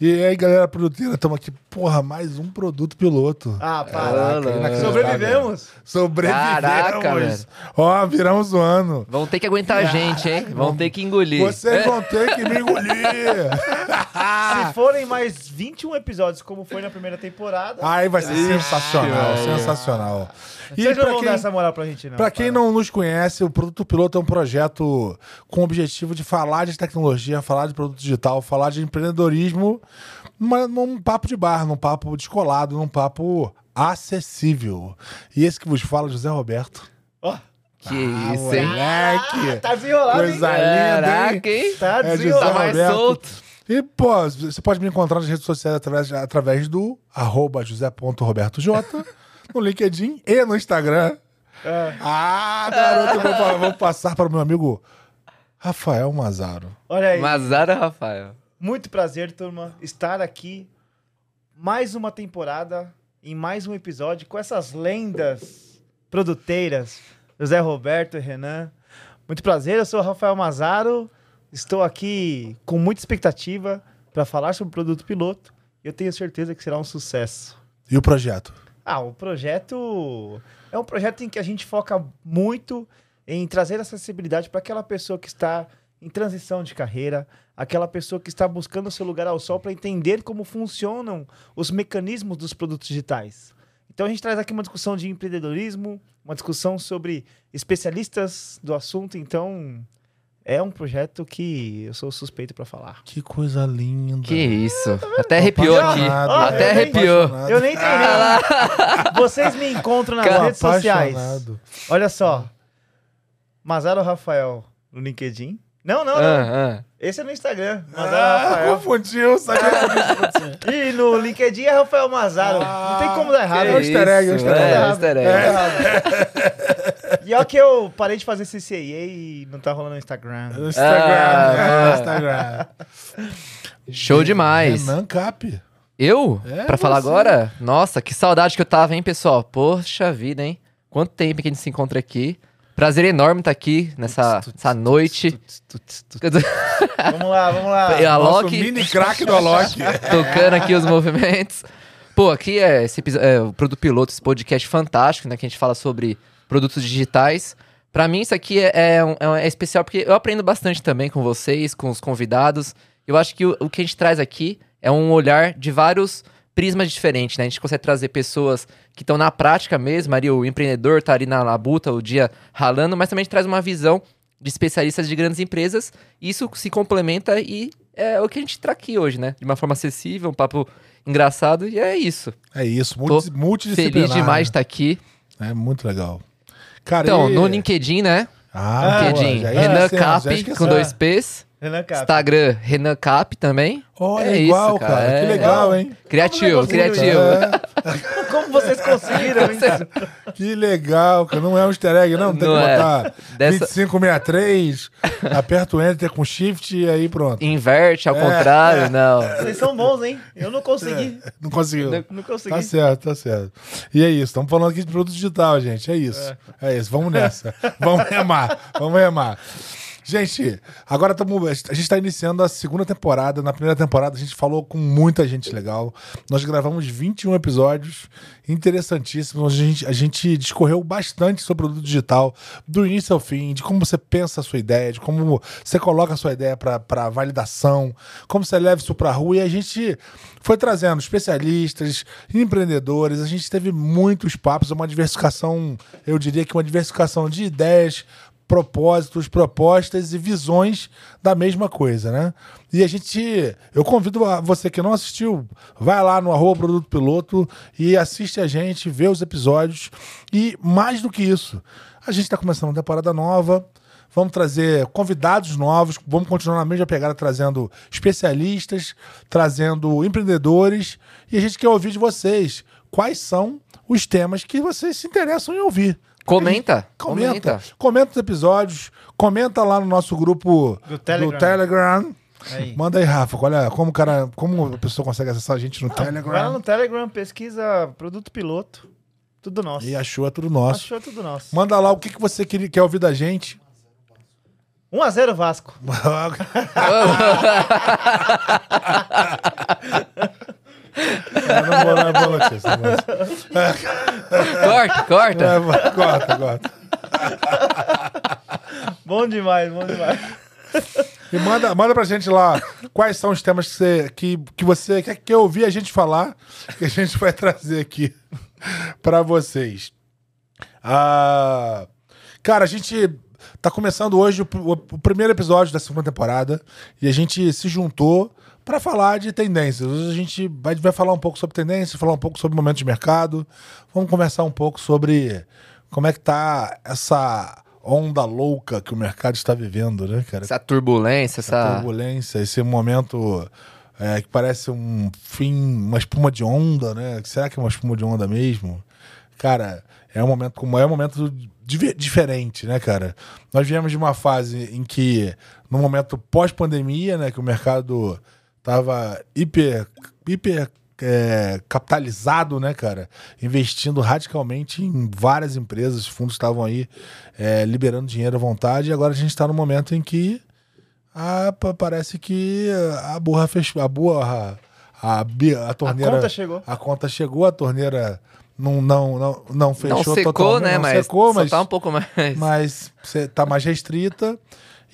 E aí, galera produtora, estamos aqui, porra, mais um produto piloto. Ah, Caraca, para. inacreditável. Sobrevivemos. Sobrevivemos. Caraca, velho. Ó, viramos o ano. Vão ter que aguentar a gente, hein? Vão ter que engolir. Vocês vão ter que me engolir. Se forem mais 21 episódios, como foi na primeira temporada, Aí vai ser sensacional, velho. sensacional. E vocês não pra vão quem, dar essa moral pra gente, não. pra quem para. não nos conhece, o Produto Piloto é um projeto com o objetivo de falar de tecnologia, falar de produto digital, falar de empreendedorismo, mas num papo de bar, num papo descolado, num papo acessível. E esse que vos fala, é José Roberto. Ó, Que isso, hein? Moleque! tá desenrolado, hein? Coisa linda, hein? Caraca, hein? Tá É, desenrolado. Tá mais Roberto. solto. E, pô, você pode me encontrar nas redes sociais através, através do arroba josé.robertoj, no LinkedIn e no Instagram. É. Ah, garoto, vou, vou passar para o meu amigo Rafael Mazaro. Olha aí. Mazara Rafael. Muito prazer, turma, estar aqui mais uma temporada, em mais um episódio, com essas lendas produteiras, José Roberto e Renan. Muito prazer, eu sou o Rafael Mazaro, estou aqui com muita expectativa para falar sobre o produto piloto. Eu tenho certeza que será um sucesso. E o projeto? Ah, o projeto é um projeto em que a gente foca muito em trazer acessibilidade para aquela pessoa que está em transição de carreira, aquela pessoa que está buscando o seu lugar ao sol para entender como funcionam os mecanismos dos produtos digitais. Então a gente traz aqui uma discussão de empreendedorismo, uma discussão sobre especialistas do assunto. Então é um projeto que eu sou suspeito para falar. Que coisa linda. Que isso. Até arrepiou aqui. Eu Até nem- arrepiou. Apaixonado. Eu nem treinei. Vocês me encontram nas Cara, redes sociais. Apaixonado. Olha só. Mazaro Rafael no LinkedIn. Não, não, não. Ah, ah. Esse é no Instagram. Mazaro Ah, Rafael. confundiu, sabe? E no LinkedIn é Rafael Mazaro. não tem como dar errado. É o easter egg, é o Isso, easter egg. é, easter egg. E é o que eu parei de fazer CCA e não tá rolando no Instagram. No Instagram. Ah, é, Instagram. Show demais. Renan Cap. Eu? É, pra falar você. agora? Nossa, que saudade que eu tava, hein, pessoal? Poxa vida, hein? Quanto tempo que a gente se encontra aqui. Prazer enorme estar aqui nessa, nessa noite. Vamos lá, vamos lá. E a Nosso Loki mini craque do Alok. tocando aqui os movimentos. Pô, aqui é, esse é o Produto Piloto, esse podcast fantástico, né? Que a gente fala sobre produtos digitais. Pra mim, isso aqui é, é é é especial porque eu aprendo bastante também com vocês, com os convidados. Eu acho que o, o que a gente traz aqui é um olhar de vários prismas diferentes, né? A gente consegue trazer pessoas que estão na prática mesmo, ali o empreendedor tá ali na labuta o dia ralando, mas também a gente traz uma visão de especialistas de grandes empresas. Isso se complementa e é o que a gente traz aqui hoje, né? De uma forma acessível, um papo engraçado, e é isso. É isso, multi, multidisciplinar. Feliz demais de estar aqui. É muito legal. Cara, Então, e- no LinkedIn, né? Ah, LinkedIn, Renan Cap, com dois P's. Renan Cap. Instagram, Renan Cap também. Olha, É igual, isso, cara. cara, Que é. legal, hein? Criativo, é criativo. É, Como vocês conseguiram isso? que legal, cara. Não é um easter egg, não. Tem Não que é. botar Dessa- 2563, aperta o enter com shift e aí pronto. Inverte ao É. contrário, não. Vocês são bons, hein? Eu não consegui. Não conseguiu. Não, não consegui. Tá certo, tá certo. E é isso, estamos falando aqui de produto digital, gente. É isso. É, isso, vamos nessa. vamos remar, vamos remar. Gente, agora tamo, a gente está iniciando a segunda temporada. Na primeira temporada a gente falou com muita gente legal. Nós gravamos 21 episódios interessantíssimos. A gente, a gente discorreu bastante sobre o produto digital, do início ao fim, de como você pensa a sua ideia, de como você coloca a sua ideia para validação, como você leva isso para a rua. E a gente foi trazendo especialistas, empreendedores. A gente teve muitos papos, uma diversificação, eu diria que uma diversificação de ideias, propósitos, propostas e visões da mesma coisa, né? E a gente, eu convido a você que não assistiu, vai lá no arroba Produto Piloto e assiste a gente, vê os episódios. E mais do que isso, a gente está começando uma temporada nova, Vamos trazer convidados novos, vamos continuar na mesma pegada, trazendo especialistas, trazendo empreendedores. E a gente quer ouvir de vocês quais são os temas que vocês se interessam em ouvir. Comenta, Comenta. comenta. Comenta os episódios, comenta lá no nosso grupo Do Telegram. Telegram. Aí. Manda aí, Rafa. Olha, como, o cara, como a pessoa consegue acessar a gente no Vai lá Telegram. no Telegram, pesquisa produto piloto. Tudo nosso. E achou é tudo nosso. Achou tudo nosso. Manda lá o que, que você queria, quer ouvir da gente. 1x0 Vasco. não, vou, não notícia. Mas... corta, corta. É, corta, corta. bom demais, bom demais. E manda, manda pra gente lá quais são os temas que você, que, que você quer, quer ouvir a gente falar, que a gente vai trazer aqui pra vocês. Ah, cara, a gente tá começando hoje o, o, o primeiro episódio da segunda temporada e a gente se juntou para falar de tendências. Hoje a gente vai, vai falar um pouco sobre tendências, falar um pouco sobre momento de mercado. Vamos conversar um pouco sobre como é que tá essa onda louca que o mercado está vivendo, né, cara? Essa turbulência, essa, essa turbulência, esse momento é, que parece um fim, uma espuma de onda, né? Será que é uma espuma de onda mesmo? Cara, é um momento como é um momento diferente, né, cara? Nós viemos de uma fase em que, no momento pós-pandemia, né, que o mercado tava hiper, hiper é, capitalizado, né, cara? Investindo radicalmente em várias empresas, os fundos estavam aí é, liberando dinheiro à vontade, e agora a gente está no momento em que a, parece que a burra fechou. A burra. A, a, a torneira. A conta chegou. A conta chegou, a torneira não, não, não, não fechou não secou, né? Não mas secou, mas tá um pouco mais. Mas você tá mais restrita.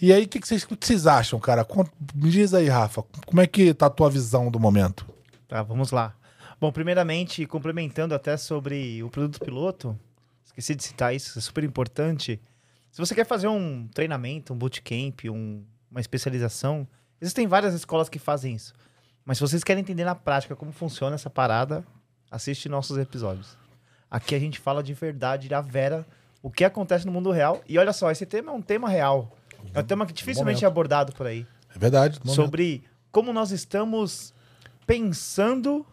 E aí, o que, que, vocês, que vocês acham, cara? Me diz aí, Rafa, como é que tá a tua visão do momento? Tá, vamos lá. Bom, primeiramente, complementando até sobre o produto piloto, esqueci de citar isso, é super importante. Se você quer fazer um treinamento, um bootcamp, um, uma especialização, existem várias escolas que fazem isso. Mas se vocês querem entender na prática como funciona essa parada, assiste nossos episódios. Aqui a gente fala de verdade, da vera, o que acontece no mundo real. E olha só, esse tema é um tema real. É um tema que dificilmente é abordado por aí. É verdade. Sobre como nós estamos pensando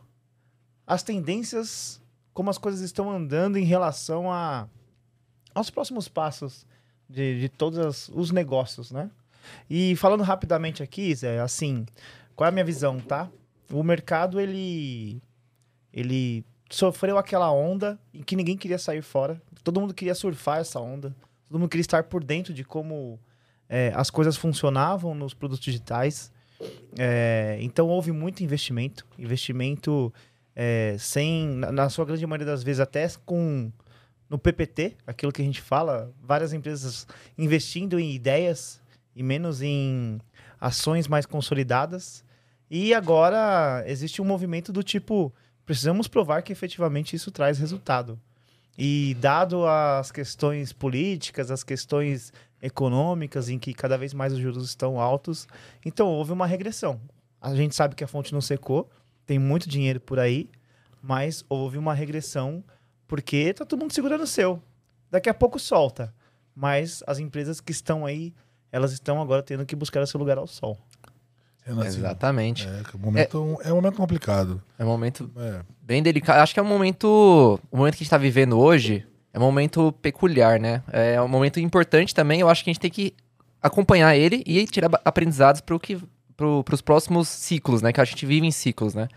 as tendências, como as coisas estão andando em relação a, aos próximos passos de, de todos os negócios, né? E falando rapidamente aqui, Zé, assim, qual é a minha visão, tá? O mercado, ele ele sofreu aquela onda em que ninguém queria sair fora. Todo mundo queria surfar essa onda. Todo mundo queria estar por dentro de como é, as coisas funcionavam nos produtos digitais. É, então houve muito investimento. Investimento é, sem, na, sua grande maioria das vezes, até com no PPT, aquilo que a gente fala, várias empresas investindo em ideias e menos em ações mais consolidadas. E agora existe um movimento do tipo precisamos provar que efetivamente isso traz resultado. E dado as questões políticas, as questões econômicas, em que cada vez mais os juros estão altos, então houve uma regressão. A gente sabe que a fonte não secou, tem muito dinheiro por aí, mas houve uma regressão porque tá todo mundo segurando o seu. Daqui a pouco solta. Mas as empresas que estão aí, elas estão agora tendo que buscar seu lugar ao sol. Assim, Exatamente. É, é, um momento, é, é um momento complicado. É um momento é. bem delicado. Acho que é um momento. O momento que a gente está vivendo hoje é um momento peculiar, né? É um momento importante também. Eu acho que a gente tem que acompanhar ele e tirar aprendizados para que pro, os próximos ciclos, né? Que a gente vive em ciclos, né?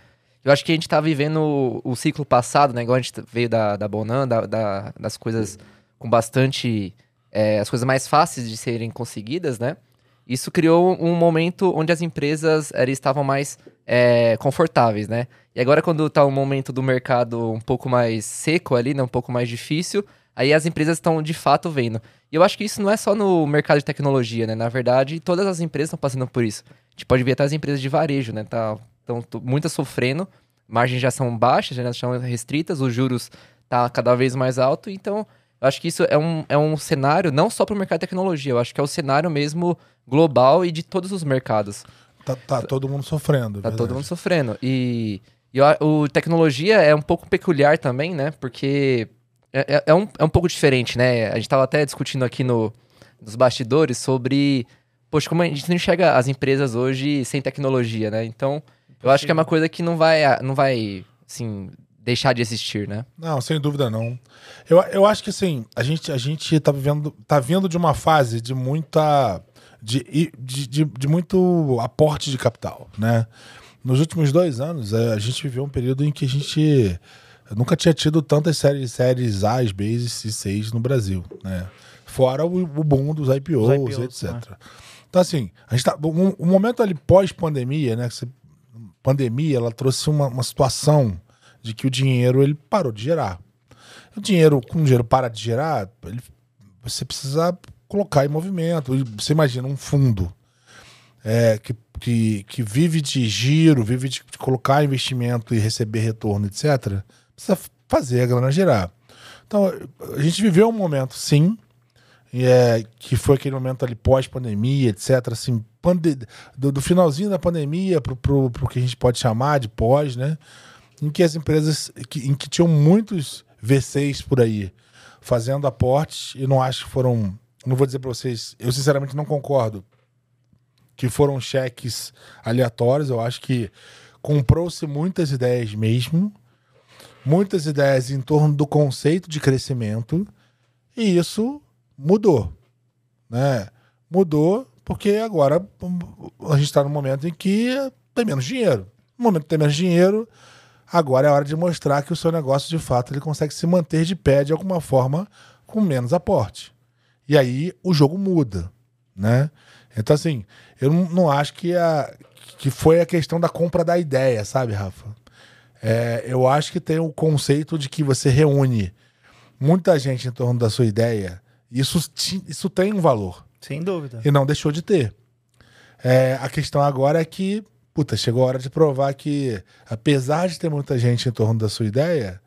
Eu acho que a gente está vivendo o, o, ciclo passado, né? Igual a gente veio da, da Bonan, da, da, das coisas com bastante. É, as coisas mais fáceis de serem conseguidas, né? Isso criou um momento onde as empresas elas estavam mais é, confortáveis, né? E agora, quando está um momento do mercado um pouco mais seco ali, né? Um pouco mais difícil, aí as empresas estão de fato vendo. E eu acho que isso não é só no mercado de tecnologia, né? Na verdade, todas as empresas estão passando por isso. A gente pode ver até as empresas de varejo, né? Tá, estão muitas sofrendo, margens já são baixas, já são restritas, os juros tá cada vez mais alto, então eu acho que isso é um, é um cenário não só para o mercado de tecnologia, eu acho que é o cenário mesmo global e de todos os mercados. Tá, tá todo mundo sofrendo. Tá verdade. todo mundo sofrendo. E, e o tecnologia é um pouco peculiar também, né? Porque é, é, é, um, é um pouco diferente, né? A gente estava até discutindo aqui no, nos bastidores sobre. Poxa, como a gente não enxerga as empresas hoje sem tecnologia, né? Então, eu acho que é uma coisa que não vai, não vai assim, deixar de existir, né? Não, sem dúvida não. Eu, eu acho que assim, a gente, a gente tá vivendo, tá vindo de uma fase de muita de, de, de, de muito aporte de capital, né? Nos últimos dois anos, é, a gente viveu um período em que a gente nunca tinha tido tantas séries, séries A, B e C6 no Brasil, né? Fora o, o boom dos IPOs, IPOs, etc. né? Então, assim, a gente tá. O, o momento ali pós-pandemia, né? Pandemia, ela trouxe uma, uma situação de que o dinheiro ele parou de gerar. O dinheiro, quando o dinheiro para de gerar, ele- você precisa colocar em movimento. E Você imagina um fundo é, que, que, que vive de giro, vive de, de colocar investimento e receber retorno, etc., precisa fazer a grana girar. Então, a gente viveu um momento, sim, é, que foi aquele momento ali pós-pandemia, etc., assim, pande do, do finalzinho da pandemia pro, pro que a gente pode chamar de pós, né? Em que as empresas, que, em que tinham muitos V6 por aí fazendo aportes, e não acho que foram, não vou dizer para vocês, eu sinceramente não concordo que foram cheques aleatórios. Eu acho que comprou-se muitas ideias mesmo, muitas ideias em torno do conceito de crescimento, e isso mudou, né? Mudou porque agora a gente está num momento em que tem menos dinheiro. No momento que tem menos dinheiro, agora é hora de mostrar que o seu negócio de fato ele consegue se manter de pé de alguma forma com menos aporte. E aí o jogo muda, né? Então, assim, eu não, não acho que, a, que foi a questão da compra da ideia, sabe, Rafa? É, eu acho que tem o conceito de que você reúne muita gente em torno da sua ideia. Isso, isso tem um valor. Sem dúvida. E não deixou de ter. É, a questão agora é que, puta, chegou a hora de provar que, apesar de ter muita gente em torno da sua ideia,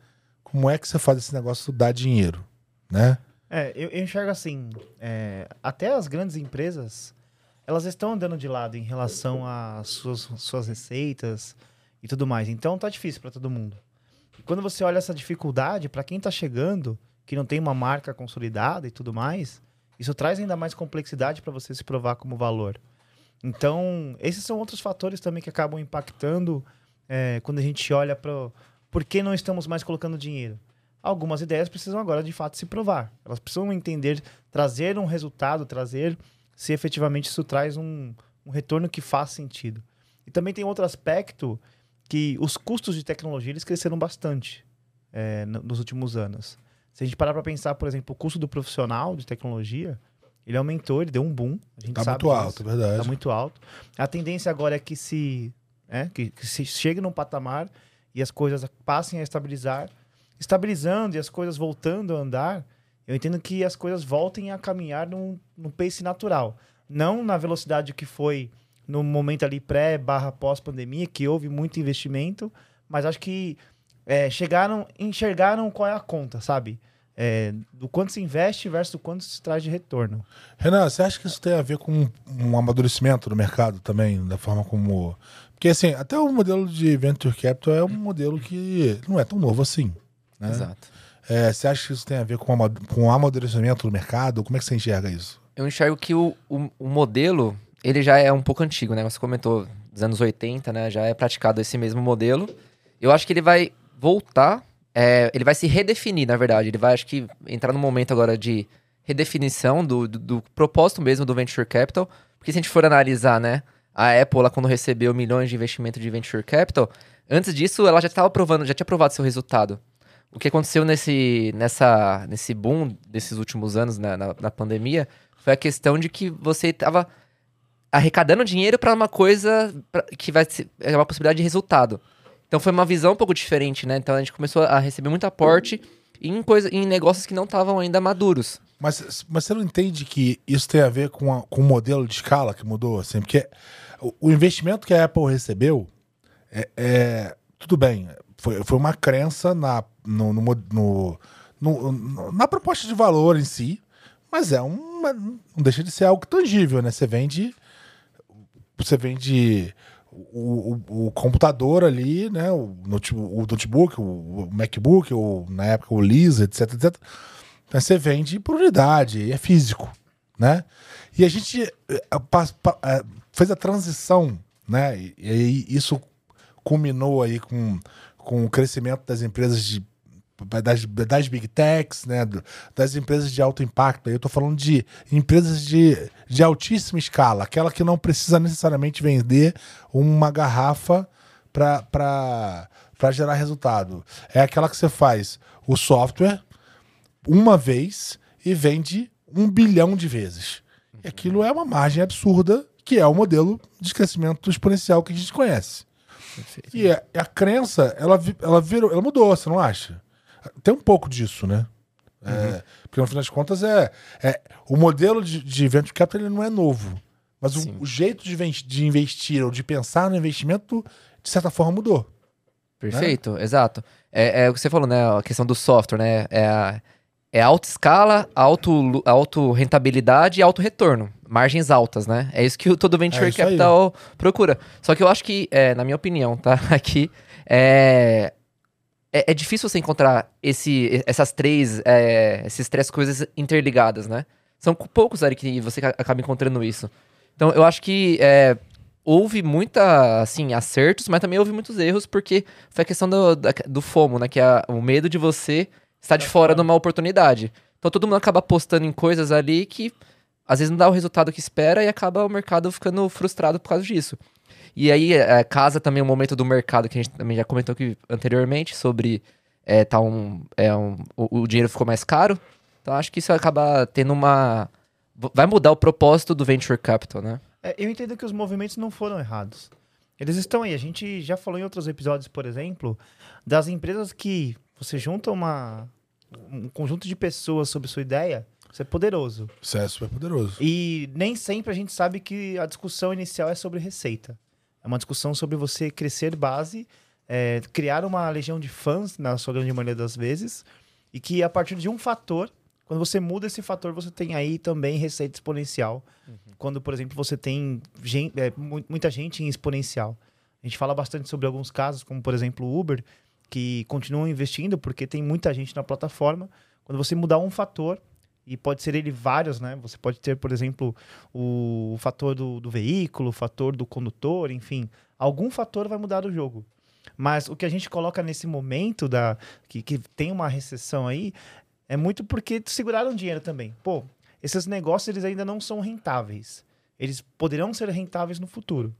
como é que você faz esse negócio dar dinheiro, né? É, eu, eu enxergo assim, é, até as grandes empresas, elas estão andando de lado em relação às suas, suas receitas e tudo mais. Então tá difícil para todo mundo. E quando você olha essa dificuldade, para quem tá chegando, que não tem uma marca consolidada e tudo mais, isso traz ainda mais complexidade para você se provar como valor. Então, esses são outros fatores também que acabam impactando é, quando a gente olha para por que não estamos mais colocando dinheiro. Algumas ideias precisam agora de fato se provar. Elas precisam entender, trazer um resultado, trazer se efetivamente isso traz um, um retorno que faz sentido. E também tem outro aspecto que os custos de tecnologia eles cresceram bastante é, no- nos últimos anos. Se a gente parar para pensar, por exemplo, o custo do profissional de tecnologia, ele aumentou, ele deu um boom. A gente Tá sabe muito alto, é verdade. Tá muito alto. A tendência agora é que se, é, que, que se chegue num patamar e as coisas passem a estabilizar, estabilizando e as coisas voltando a andar, eu entendo que as coisas voltem a caminhar num, num pace natural. Não na velocidade que foi no momento ali pré barra pós-pandemia, que houve muito investimento, mas acho que é, chegaram, enxergaram qual é a conta, sabe? É, do quanto se investe versus o quanto se traz de retorno. Renan, você acha que isso tem a ver com um amadurecimento do mercado também, da forma como. Porque, assim, até o modelo de Venture Capital é um modelo que não é tão novo assim. Né? Exato. É, você acha que isso tem a ver com, ama- com o amadurecimento do mercado? Como é que você enxerga isso? Eu enxergo que o, o, o modelo, ele já é um pouco antigo, né? Você comentou dos anos 80, né? Já é praticado esse mesmo modelo. Eu acho que ele vai voltar, é, ele vai se redefinir, na verdade. Ele vai, acho que, entrar num momento agora de redefinição do, do, do propósito mesmo do Venture Capital. Porque se a gente for analisar, né? A Apple, lá, quando recebeu milhões de investimento de Venture Capital, antes disso, ela já estava provando, já tinha provado seu resultado. O que aconteceu nesse, nessa, nesse boom desses últimos anos, na, na, na pandemia, foi a questão de que você estava arrecadando dinheiro para uma coisa pra- que vai ser é uma possibilidade de resultado. Então foi uma visão um pouco diferente, né? Então a gente começou a receber muito aporte em, coisa, em negócios que não estavam ainda maduros. Mas, mas você não entende que isso tem a ver com, a- com o modelo de escala que mudou? Assim? Porque o, o investimento que a Apple recebeu é, é- tudo bem, foi, foi uma crença na, no, no no- no- na proposta de valor em si, mas é uma, não deixa de ser algo tangível, né? Você vende você vende o, o- o computador ali, né? O, note- o notebook, o, MacBook, ou na época o Lisa, etc, etc. Então você vende por unidade, é físico, né? E a gente eh, pa- eh, fez a transição, né? E, e isso culminou aí com, com o crescimento das empresas de das, das big techs, né, das empresas de alto impacto. Eu estou falando de empresas de, de altíssima escala, aquela que não precisa necessariamente vender uma garrafa para gerar resultado. É aquela que você faz o software uma vez e vende um bilhão de vezes. E aquilo é uma margem absurda, que é o modelo de crescimento exponencial que a gente conhece. E a, a, crença, ela, ela, virou, ela mudou, você não acha? Tem um pouco disso, né? É, uhum. É, porque no final das contas é, é o modelo de, de venture capital ele não é novo, mas o, o, jeito de, de investir ou de pensar no investimento de certa forma mudou. Perfeito, né? exato. É, é, o que você falou, né? A questão do software, né? É, a, é alta escala, alto, alto rentabilidade e alto retorno. Margens altas, né? É isso que o todo venture é capital aí. procura. Só que eu acho que, é, na minha opinião, tá? Aqui, é, é, é, difícil você encontrar esse, essas três, é, essas três coisas interligadas, né? São poucos ali que você acaba encontrando isso. Então, eu acho que é, houve muita, assim, acertos, mas também houve muitos erros, porque foi a questão do, do FOMO, né? Que é o medo de você estar de fora de uma oportunidade. Então todo mundo acaba apostando em coisas ali que às vezes não dá o resultado que espera e acaba o mercado ficando frustrado por causa disso. E aí é, casa também o momento do mercado que a gente também já comentou aqui anteriormente sobre é, tá um, é um, o, o dinheiro ficou mais caro. Então acho que isso acaba tendo uma vai mudar o propósito do venture capital, né? É, eu entendo que os movimentos não foram errados. Eles estão aí. A gente já falou em outros episódios, por exemplo, das empresas que você junta uma, um conjunto de pessoas sobre sua ideia, você é poderoso. Isso é super poderoso. E nem sempre a gente sabe que a discussão inicial é sobre receita. É uma discussão sobre você crescer base, é, criar uma legião de fãs, na sua grande maioria das vezes, e que a partir de um fator quando você muda esse fator, você tem aí também receita exponencial. Uhum. Quando, por exemplo, você tem gente, é, muita gente em exponencial. A gente fala bastante sobre alguns casos, como por exemplo o Uber, que continuam investindo porque tem muita gente na plataforma. Quando você mudar um fator, e pode ser ele vários, né? Você pode ter, por exemplo, o fator do, do veículo, o fator do condutor, enfim. Algum fator vai mudar o jogo. Mas o que a gente coloca nesse momento da que, que tem uma recessão aí é muito porque seguraram dinheiro também. Pô, esses negócios eles ainda não são rentáveis. Eles poderão ser rentáveis no futuro.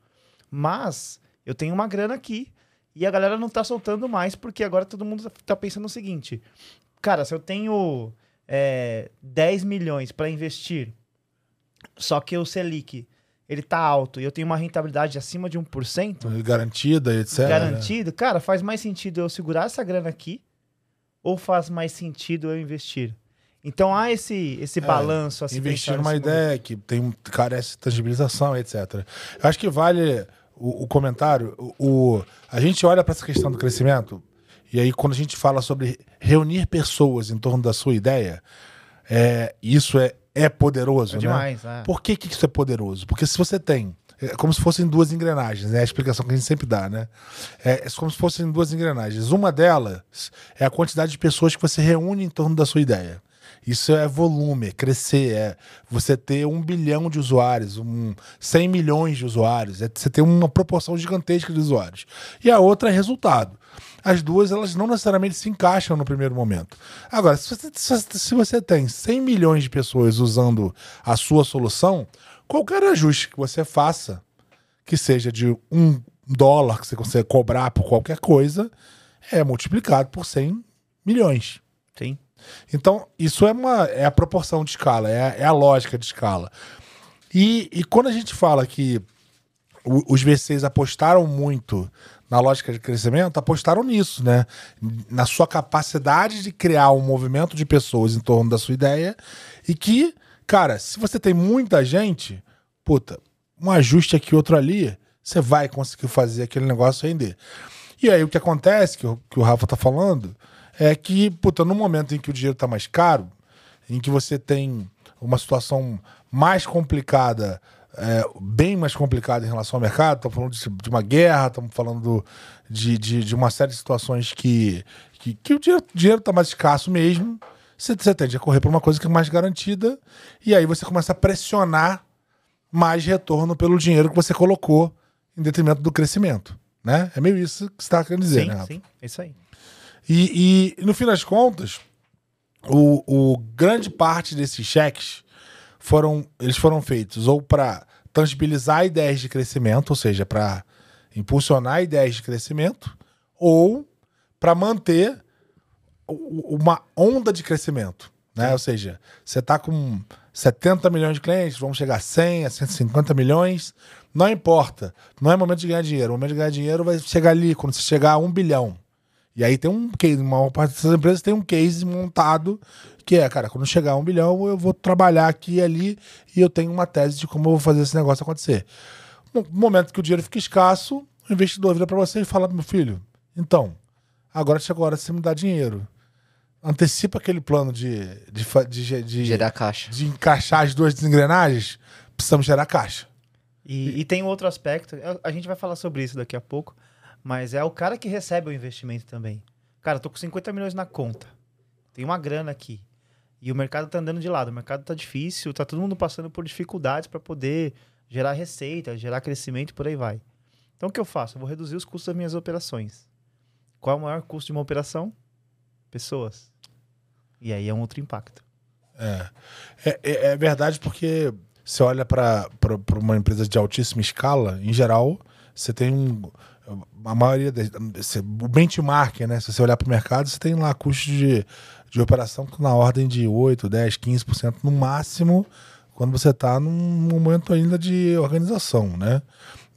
Mas eu tenho uma grana aqui e a galera não tá soltando mais porque agora todo mundo tá pensando o seguinte: cara, se eu tenho é, 10 milhões para investir, só que o Selic ele tá alto e eu tenho uma rentabilidade acima de 1%. Garantida, etc. Garantido, cara, faz mais sentido eu segurar essa grana aqui ou faz mais sentido eu investir? Então há esse, esse é, balanço assim. Investir numa ideia momento. que tem, carece de tangibilização, etc. Eu acho que vale o, o comentário. O, o, a gente olha para essa questão do crescimento, e aí quando a gente fala sobre reunir pessoas em torno da sua ideia, é, isso é, é poderoso, é né? demais, né? É. Por que, que isso é poderoso? Porque se você tem é como se fossem duas engrenagens, né? A explicação que a gente sempre dá, né? É, é como se fossem duas engrenagens. Uma delas é a quantidade de pessoas que você reúne em torno da sua ideia. Isso é volume, é crescer, é você ter um bilhão de usuários, um 100 milhões de usuários, é você ter uma proporção gigantesca de usuários. E a outra é resultado. As duas, elas não necessariamente se encaixam no primeiro momento. Agora, se você, se você tem 100 milhões de pessoas usando a sua solução, qualquer ajuste que você faça, que seja de um dólar que você consegue cobrar por qualquer coisa, é multiplicado por 100 milhões. Sim. Então, isso é, uma, é a proporção de escala, é, é a lógica de escala. E, e quando a gente fala que o, os VCs apostaram muito na lógica de crescimento, apostaram nisso, né? Na sua capacidade de criar um movimento de pessoas em torno da sua ideia e que Cara, se você tem muita gente, puta, um ajuste aqui, outro ali, você vai conseguir fazer aquele negócio render. E aí o que acontece, que o, que o Rafa tá falando, é que, puta, no momento em que o dinheiro tá mais caro, em que você tem uma situação mais complicada, é, bem mais complicada em relação ao mercado, estamos falando de, de, uma guerra, estamos falando de, de, de, uma série de situações que, que, que o dinheiro, dinheiro tá mais escasso mesmo você, você tende a correr para uma coisa que é mais garantida, e aí você começa a pressionar mais retorno pelo dinheiro que você colocou em detrimento do crescimento. Né? É meio isso que você está querendo dizer, sim, né? Rafa? Sim, é isso aí. E, e, no fim das contas, o, o grande parte desses cheques foram eles foram feitos ou para tangibilizar ideias de crescimento, ou seja, para impulsionar ideias de crescimento, ou para manter uma onda de crescimento. Né? Ou seja, você está com 70 milhões de clientes, vamos chegar a 100, a 150 milhões. Não importa. Não é momento de ganhar dinheiro. O momento de ganhar dinheiro vai chegar ali, quando você chegar a um bilhão. E aí tem um case, uma parte dessas empresas tem um case montado que é, cara, quando chegar a um bilhão, eu vou trabalhar aqui e ali e eu tenho uma tese de como eu vou fazer esse negócio acontecer. No momento que o dinheiro fica escasso, o investidor vira para você e fala: meu filho, então, agora chegou a hora de você me dar dinheiro. Antecipa aquele plano de, de, de, de gerar caixa. De encaixar as duas engrenagens, precisamos gerar caixa. E, e tem outro aspecto, a gente vai falar sobre isso daqui a pouco, mas é o cara que recebe o investimento também. Cara, tô com 50 milhões na conta. Tem uma grana aqui. E o mercado tá andando de lado, o mercado tá difícil, tá todo mundo passando por dificuldades para poder gerar receita, gerar crescimento por aí vai. Então o que eu faço? Eu vou reduzir os custos das minhas operações. Qual é o maior custo de uma operação? Pessoas. E aí é um outro impacto. É, é, é, é verdade porque você olha para uma empresa de altíssima escala, em geral, você tem um. A maioria. o benchmark, né? Se você olhar para o mercado, você tem lá custos de, de operação na ordem de 8, 10, 15% no máximo, quando você está num momento ainda de organização, né?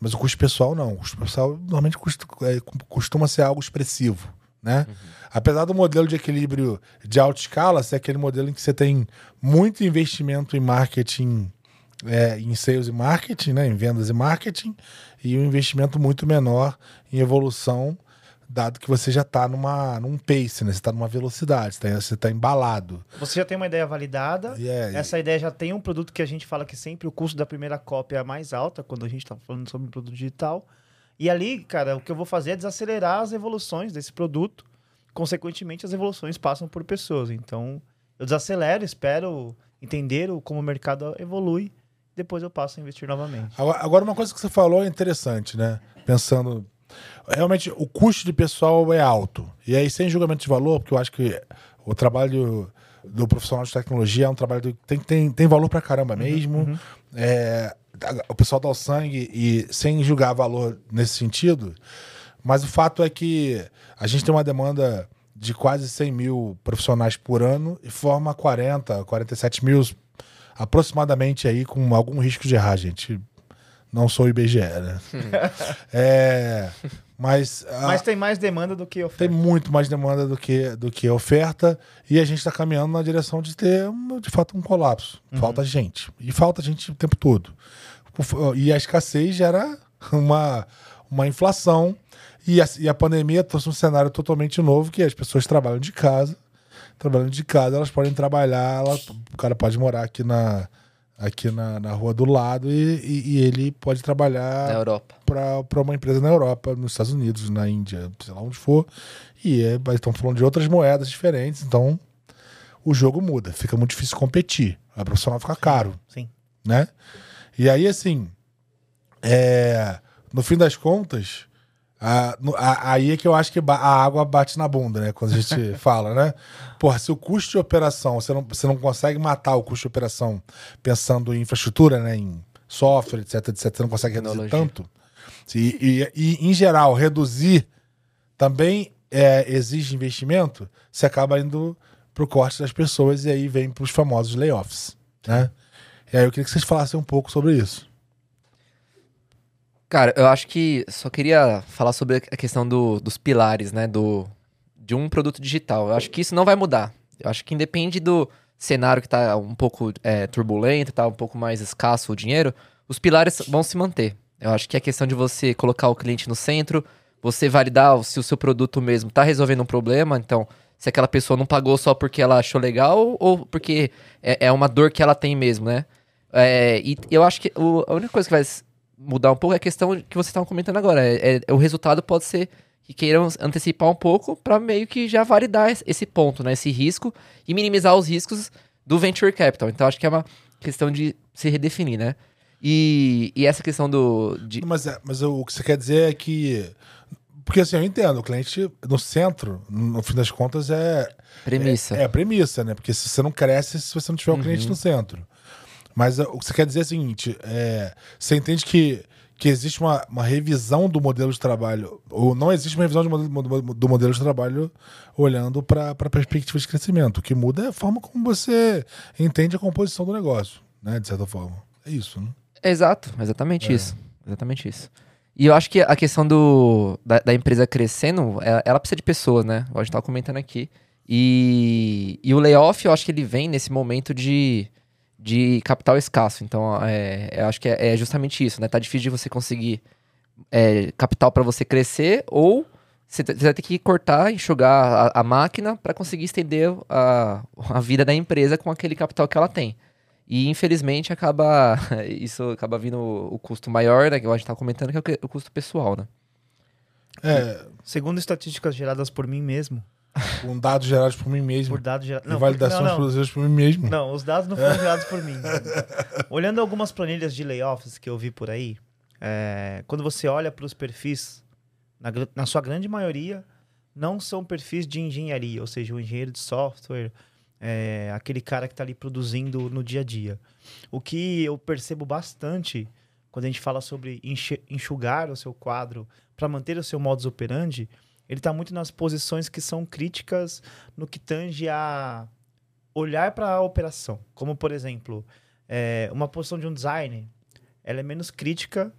Mas o custo pessoal não. O custo pessoal normalmente é, costuma ser algo expressivo, né? Uhum. Apesar do modelo de equilíbrio de alta escala ser aquele modelo em que você tem muito investimento em marketing, é, em sales e marketing, né? Em vendas e marketing, e um investimento muito menor em evolução dado que você já está num pace, né? Você está numa velocidade, você está tá embalado. Você já tem uma ideia validada, yeah, essa ideia já tem um produto que a gente fala que sempre o custo da primeira cópia é mais alta, quando a gente está falando sobre um produto digital. E ali, cara, o que eu vou fazer é desacelerar as evoluções desse produto. Consequentemente, as evoluções passam por pessoas. Então, eu desacelero, espero entender como o mercado evolui, depois eu passo a investir novamente. Agora, uma coisa que você falou é interessante, né? Pensando realmente o custo de pessoal é alto. E aí, sem julgamento de valor, porque eu acho que o trabalho do profissional de tecnologia é um trabalho que tem, tem, tem valor pra caramba uhum, mesmo. Uhum. É, o pessoal dá o sangue e sem julgar valor nesse sentido. Mas o fato é que a gente tem uma demanda de quase 100 mil profissionais por ano e forma 40, 47 mil aproximadamente aí com algum risco de errar, gente. Não sou IBGE, né? é, mas, mas tem mais demanda do que oferta. Tem muito mais demanda do que, do que oferta. E a gente está caminhando na direção de ter, de fato, um colapso. Uhum. Falta gente. E falta gente o tempo todo. E a escassez gera uma, uma inflação. E a, e a pandemia trouxe um cenário totalmente novo, que as pessoas trabalham de casa. Trabalhando de casa, elas podem trabalhar. Ela, o cara pode morar aqui na, aqui na, na rua do lado e, e, e ele pode trabalhar na Europa para uma empresa na Europa, nos Estados Unidos, na Índia, sei lá onde for. E é, estão falando de outras moedas diferentes, então o jogo muda, fica muito difícil competir. A profissional fica caro. Sim. Né? E aí, assim, é, no fim das contas, a, a, aí é que eu acho que a água bate na bunda, né? Quando a gente fala, né? Porra, se o custo de operação, você não, você não consegue matar o custo de operação pensando em infraestrutura, né? Em software, etc, etc, você não consegue reduzir tanto. E, e, e, em geral, reduzir também é, exige investimento, você acaba indo pro corte das pessoas e aí vem pros famosos layoffs, né? E aí eu queria que vocês falassem um pouco sobre isso. Cara, eu acho que só queria falar sobre a questão do, dos pilares, né, do, de um produto digital. Eu acho que isso não vai mudar. Eu acho que independe do cenário que está um pouco é, turbulento, tá um pouco mais escasso o dinheiro, os pilares vão se manter. Eu acho que é questão de você colocar o cliente no centro, você validar se o seu produto mesmo está resolvendo um problema, então se aquela pessoa não pagou só porque ela achou legal ou porque é, é uma dor que ela tem mesmo, né? É, e eu acho que o, a única coisa que vai mudar um pouco é a questão que vocês estavam comentando agora. É, é, o resultado pode ser que queiram antecipar um pouco para meio que já validar esse ponto, né? Esse risco e minimizar os riscos do venture capital. Então acho que é uma questão de se redefinir, né? E, e essa questão do. De... Mas, é, mas o que você quer dizer é que. Porque assim, eu entendo, o cliente no centro, no fim das contas, é. Premissa. É, é premissa, né? Porque se você não cresce se você não tiver o um cliente uhum. no centro. Mas uh, o que você quer dizer é o seguinte: é, você entende que, que existe uma, uma revisão do modelo de trabalho, ou não existe uma revisão do modelo, do modelo de trabalho olhando para a perspectiva de crescimento. O que muda é a forma como você entende a composição do negócio, né? De certa forma. É isso, né? Exato, exatamente é. isso. Exatamente isso. E eu acho que a questão do, da, da empresa crescendo, ela, ela, precisa de pessoas, né? A gente estava comentando aqui. E, e o layoff, eu acho que ele vem nesse momento de de capital escasso. Então, é, eu acho que é, é, justamente isso, né? Tá difícil de você conseguir é, capital para você crescer ou você vai ter que cortar, enxugar a, a máquina para conseguir estender a, a vida da empresa com aquele capital que ela tem. E infelizmente acaba isso acaba vindo o, o custo maior, né, que a gente tá comentando, que é o, o custo pessoal, né? É, segundo estatísticas geradas por mim mesmo, com dados gerados por mim mesmo. Por dados gerados. Validações não, produzidas por mim mesmo. Não, os dados não foram gerados por mim. Olhando algumas planilhas de layoffs que eu vi por aí, é, quando você olha para os perfis, na, na sua grande maioria, não são perfis de engenharia, ou seja, o engenheiro de software, é, aquele cara que está ali produzindo no dia a dia. O que eu percebo bastante quando a gente fala sobre enxugar o seu quadro para manter o seu modus operandi ele está muito nas posições que são críticas no que tange a olhar para a operação. Como, por exemplo, é, uma posição de um designer, ela é menos crítica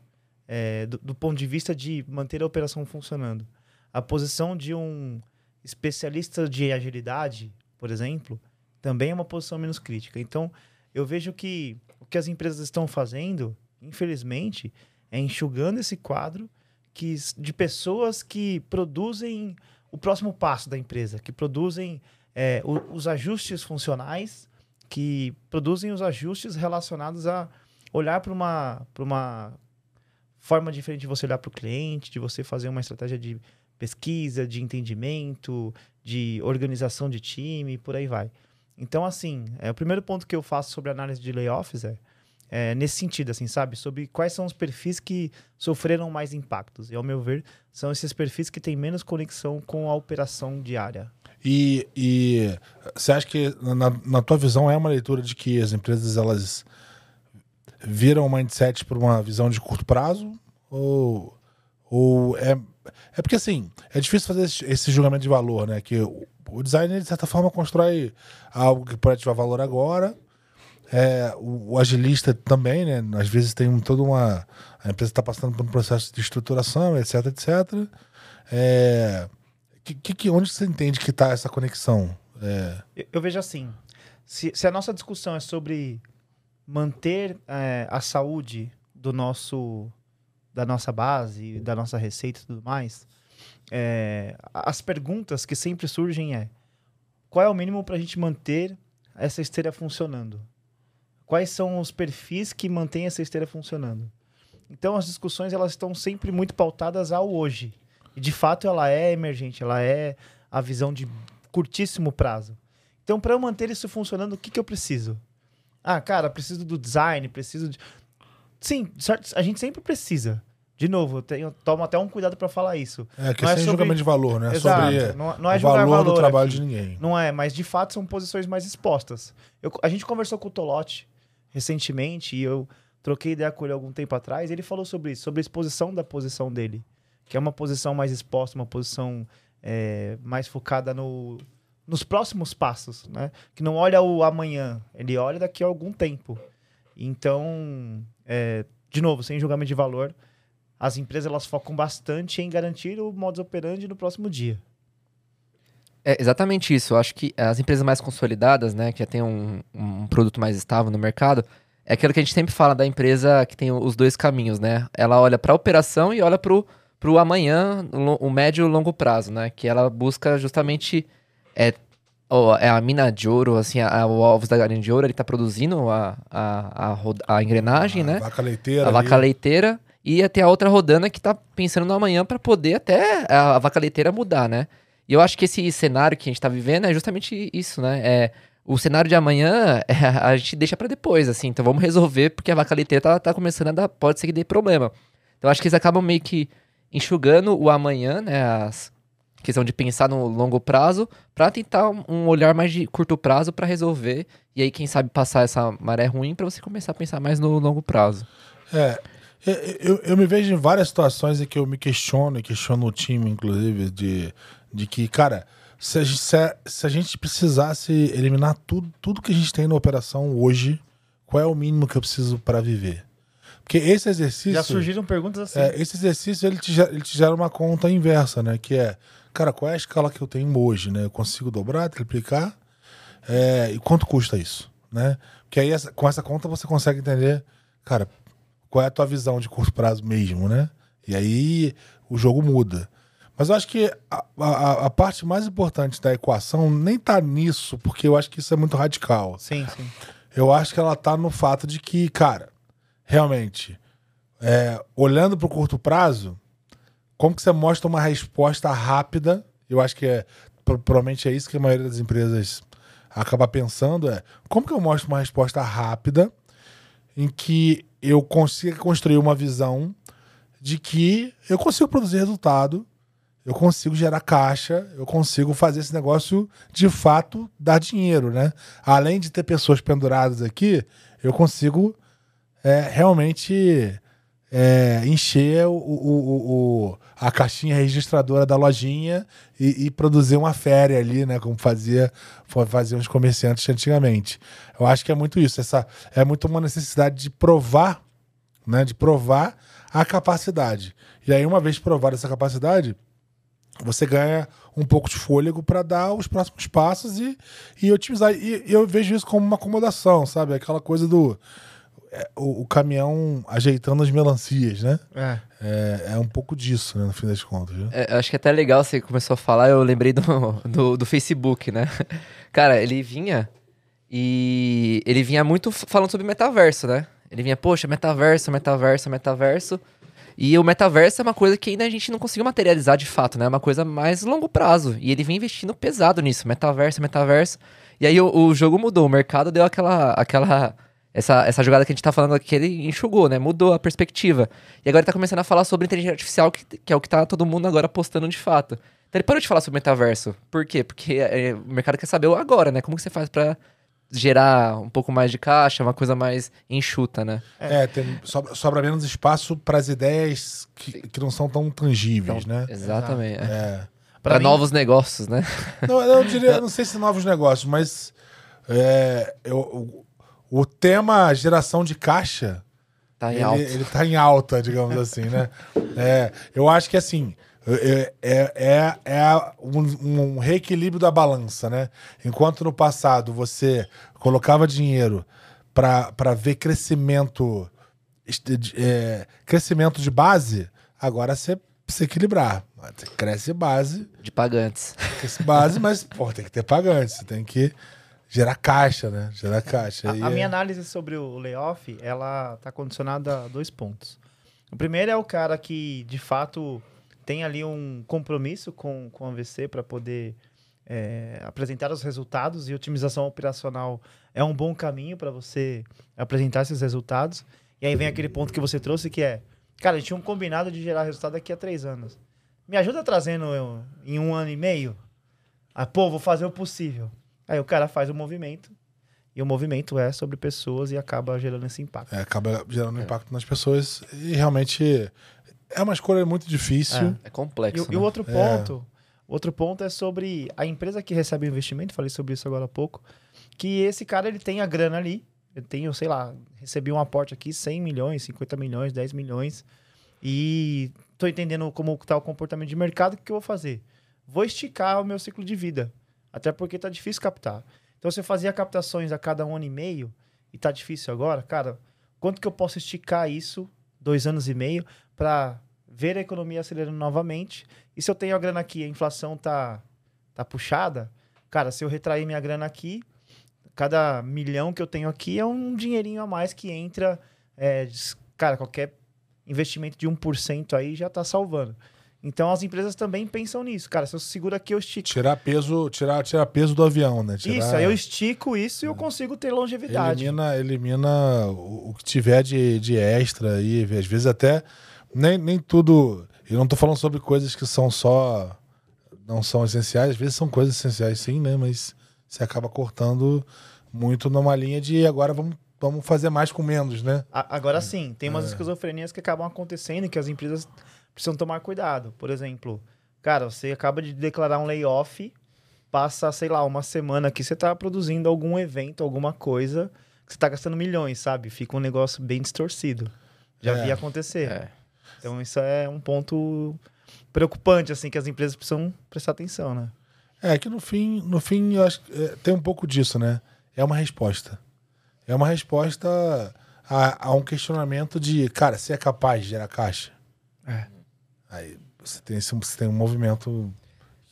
é, do, do, ponto de vista de manter a operação funcionando. A posição de um especialista de agilidade, por exemplo, também é uma posição menos crítica. Então, eu vejo que o que as empresas estão fazendo, infelizmente, é enxugando esse quadro que, de pessoas que produzem o próximo passo da empresa, que produzem é, o, os ajustes funcionais, que produzem os ajustes relacionados a olhar para uma, uma forma diferente de você olhar para o cliente, de você fazer uma estratégia de pesquisa, de entendimento, de organização de time, por aí vai. Então, assim, é, o primeiro ponto que eu faço sobre análise de layoffs é é, nesse sentido, assim, sabe? Sobre quais são os perfis que sofreram mais impactos. E, ao meu ver, são esses perfis que têm menos conexão com a operação diária. E, e você acha que, na, na tua visão, é uma leitura de que as empresas, elas viram o mindset por uma visão de curto prazo? Ou, ou é... É porque, assim, é difícil fazer esse, esse julgamento de valor, né? Que o, o de certa forma, constrói algo que pode ativar valor agora é, o, o, agilista também, né? Às vezes tem um, toda uma. A empresa está passando por um processo de estruturação, etc, etc. É, que, que, onde você entende que está essa conexão? É... Eu, eu, vejo assim: se, se, a nossa discussão é sobre manter é, a saúde do nosso da nossa base, da nossa receita e tudo mais, é, as perguntas que sempre surgem é qual é o mínimo para a gente manter essa esteira funcionando? Quais são os perfis que mantêm essa esteira funcionando. Então as discussões elas estão sempre muito pautadas ao hoje. E de fato ela é emergente, ela é a visão de curtíssimo prazo. Então para eu manter isso funcionando, o que, que eu preciso? Ah, cara, preciso do design, preciso de Sim, a gente sempre precisa. De novo, eu tenho, tomo até um cuidado para falar isso. É, que não é sem sobre... julgamento de valor, né? Exato. Sobre não, não é o valor, valor do trabalho aqui. de ninguém. Não é, mas de fato são posições mais expostas. Eu, a gente conversou com o Tolote recentemente e eu troquei ideia com ele algum tempo atrás. ele falou sobre isso, sobre a exposição da posição dele, que é uma posição mais exposta, uma posição é, mais focada no, nos próximos passos, né? Que não olha o amanhã, ele olha daqui a algum tempo. Então, é, de novo, sem julgamento de valor, as empresas elas focam bastante em garantir o modus operandi no próximo dia. É exatamente isso. Eu acho que as empresas mais consolidadas, né, que já tem um, um produto mais estável no mercado, é aquilo que a gente sempre fala da empresa que tem os dois caminhos, né? Ela olha para a operação e olha para o amanhã, o médio e longo prazo, né? Que ela busca justamente é, oh, é a mina de ouro, assim, a, a, o ovos da galinha de ouro, ele está produzindo a, a, a, a engrenagem, a né? Vaca leiteira. A ali. vaca leiteira e até a outra rodando que está pensando no amanhã para poder até a vaca leiteira mudar, né? E eu acho que esse cenário que a gente está vivendo é justamente isso, né? É, o cenário de amanhã é, a gente deixa para depois, assim. Então vamos resolver, porque a vaca leiteira tá, tá começando a dar, pode ser que dê problema. Então acho que eles acabam meio que enxugando o amanhã, né? As questão de pensar no longo prazo, para tentar um olhar mais de curto prazo para resolver. E aí, quem sabe, passar essa maré ruim para você começar a pensar mais no longo prazo. É. Eu, eu, eu me vejo em várias situações em que eu me questiono, e questiono o time, inclusive, de, de que, cara, se a, gente, se, a, se a gente precisasse eliminar tudo, tudo que a gente tem na operação hoje, qual é o mínimo que eu preciso para viver? Porque esse exercício. Já surgiram perguntas assim. É, esse exercício ele te, ele te gera uma conta inversa, né? Que é, cara, qual é a escala que eu tenho hoje, né? Eu consigo dobrar, triplicar? É, e quanto custa isso, né? Porque aí essa, com essa conta você consegue entender, cara, qual é a tua visão de curto prazo mesmo, né? E aí o jogo muda. Mas eu acho que a, a, a, parte mais importante da equação nem tá nisso, porque eu acho que isso é muito radical. Sim, sim. Eu acho que ela tá no fato de que, cara, realmente, é, olhando para o curto prazo, como que você mostra uma resposta rápida? Eu acho que é, provavelmente é isso que a maioria das empresas acaba pensando, é como que eu mostro uma resposta rápida em que eu consiga construir uma visão de que eu consigo produzir resultado, eu consigo gerar caixa, eu consigo fazer esse negócio de fato dar dinheiro, né? Além de ter pessoas penduradas aqui, eu consigo é, realmente é, encher o, o, o, a caixinha registradora da lojinha e, e, produzir uma féria ali, né? Como fazia, faziam os comerciantes antigamente. Eu acho que é muito isso. Essa é muito uma necessidade de provar, né? De provar a capacidade. E aí, uma vez provada essa capacidade, você ganha um pouco de fôlego para dar os próximos passos e, e otimizar. E, e eu vejo isso como uma acomodação, sabe? Aquela coisa do é, o, o, caminhão ajeitando as melancias, né? É. é. É, um pouco disso, né, no fim das contas. Né? É, acho que é até legal você começou a falar, eu lembrei do, do, do, Facebook, né? Cara, ele vinha e ele vinha muito falando sobre metaverso, né? Ele vinha, poxa, metaverso, metaverso, metaverso. E o metaverso é uma coisa que ainda a gente não conseguiu materializar de fato, né? É uma coisa mais longo prazo. E ele vem investindo pesado nisso, metaverso, metaverso. E aí o, o jogo mudou, o mercado deu aquela, aquela essa, essa jogada que a gente tá falando aqui, ele enxugou, né? Mudou a perspectiva. E agora ele tá começando a falar sobre inteligência artificial, que, que é o que tá todo mundo agora postando de fato. Então ele parou de falar sobre metaverso. Por quê? Porque é, o mercado quer saber agora, né? Como que você faz para gerar um pouco mais de caixa, uma coisa mais enxuta, né? É, tem, sobra, sobra menos espaço para as ideias que, que não são tão tangíveis, então, né? Exatamente. É. é. Para novos negócios, né? Não, eu diria, não sei se novos negócios, mas é, eu, o tema geração de caixa. Tá em ele, alta. Ele tá em alta, digamos assim, né? É, eu acho que assim. É, é, é, é um, um, reequilíbrio da balança, né? Enquanto no passado você colocava dinheiro para ver crescimento, é, crescimento de base, agora você precisa equilibrar. Cresce base. De pagantes. Cresce base, mas pô, tem que ter pagantes. Você tem que Gerar caixa, né? Gerar caixa. A, a minha é... análise sobre o layoff, ela tá condicionada a dois pontos. O primeiro é o cara que, de fato, tem ali um compromisso com, com a VC para poder é, apresentar os resultados e otimização operacional é um bom caminho para você apresentar esses resultados. E aí vem aquele ponto que você trouxe que é, cara, a gente tinha um combinado de gerar resultado daqui a três anos. Me ajuda trazendo eu, em um ano e meio? Ah, pô, vou fazer o possível. Aí o cara faz o movimento e o movimento é sobre pessoas e acaba gerando esse impacto. É, acaba gerando é. impacto nas pessoas e realmente é uma escolha muito difícil. É, é complexo. E, né? e, o outro é. ponto, outro ponto é sobre a empresa que recebe o investimento, falei sobre isso agora há pouco, que esse cara ele tem a grana ali, eu tenho, sei lá, recebi um aporte aqui 100 milhões, 50 milhões, 10 milhões e tô entendendo como está o comportamento de mercado, o que eu vou fazer? Vou esticar o meu ciclo de vida. Até porque tá difícil captar. Então você fazia captações a cada um ano e meio e tá difícil agora, cara, quanto que eu posso esticar isso, dois anos e meio, para ver a economia acelerando novamente? E se eu tenho a grana aqui, a inflação tá, tá puxada, cara, se eu retrair minha grana aqui, cada milhão que eu tenho aqui é um dinheirinho a mais que entra. É, cara, qualquer investimento de 1% aí já tá salvando. Então as empresas também pensam nisso. Cara, se eu seguro aqui, eu estico. Tirar peso, tirar, tirar peso do avião, né? Tirar... Isso, aí eu estico isso e eu consigo ter longevidade. Elimina, elimina o, que tiver de, de extra aí. Às vezes até nem, nem tudo. Eu não tô falando sobre coisas que são só. não são essenciais. Às vezes são coisas essenciais sim, né? Mas você acaba cortando muito numa linha de agora vamos vamos fazer mais com menos, né? Agora sim, tem umas esquizofrenias que acabam acontecendo e que as empresas precisam tomar cuidado. Por exemplo, cara, você acaba de declarar um layoff, passa, sei lá, uma semana que você tá produzindo algum evento, alguma coisa, que você tá gastando milhões, sabe? Fica um negócio bem distorcido. Já É. vi acontecer. É. Então isso é um ponto preocupante, assim, que as empresas precisam prestar atenção, né? É que no fim, no fim, eu acho que é, tem um pouco disso, né? É uma resposta. É uma resposta a, a um questionamento de, cara, você é capaz de gerar caixa? É. Aí você tem, esse- você tem um movimento.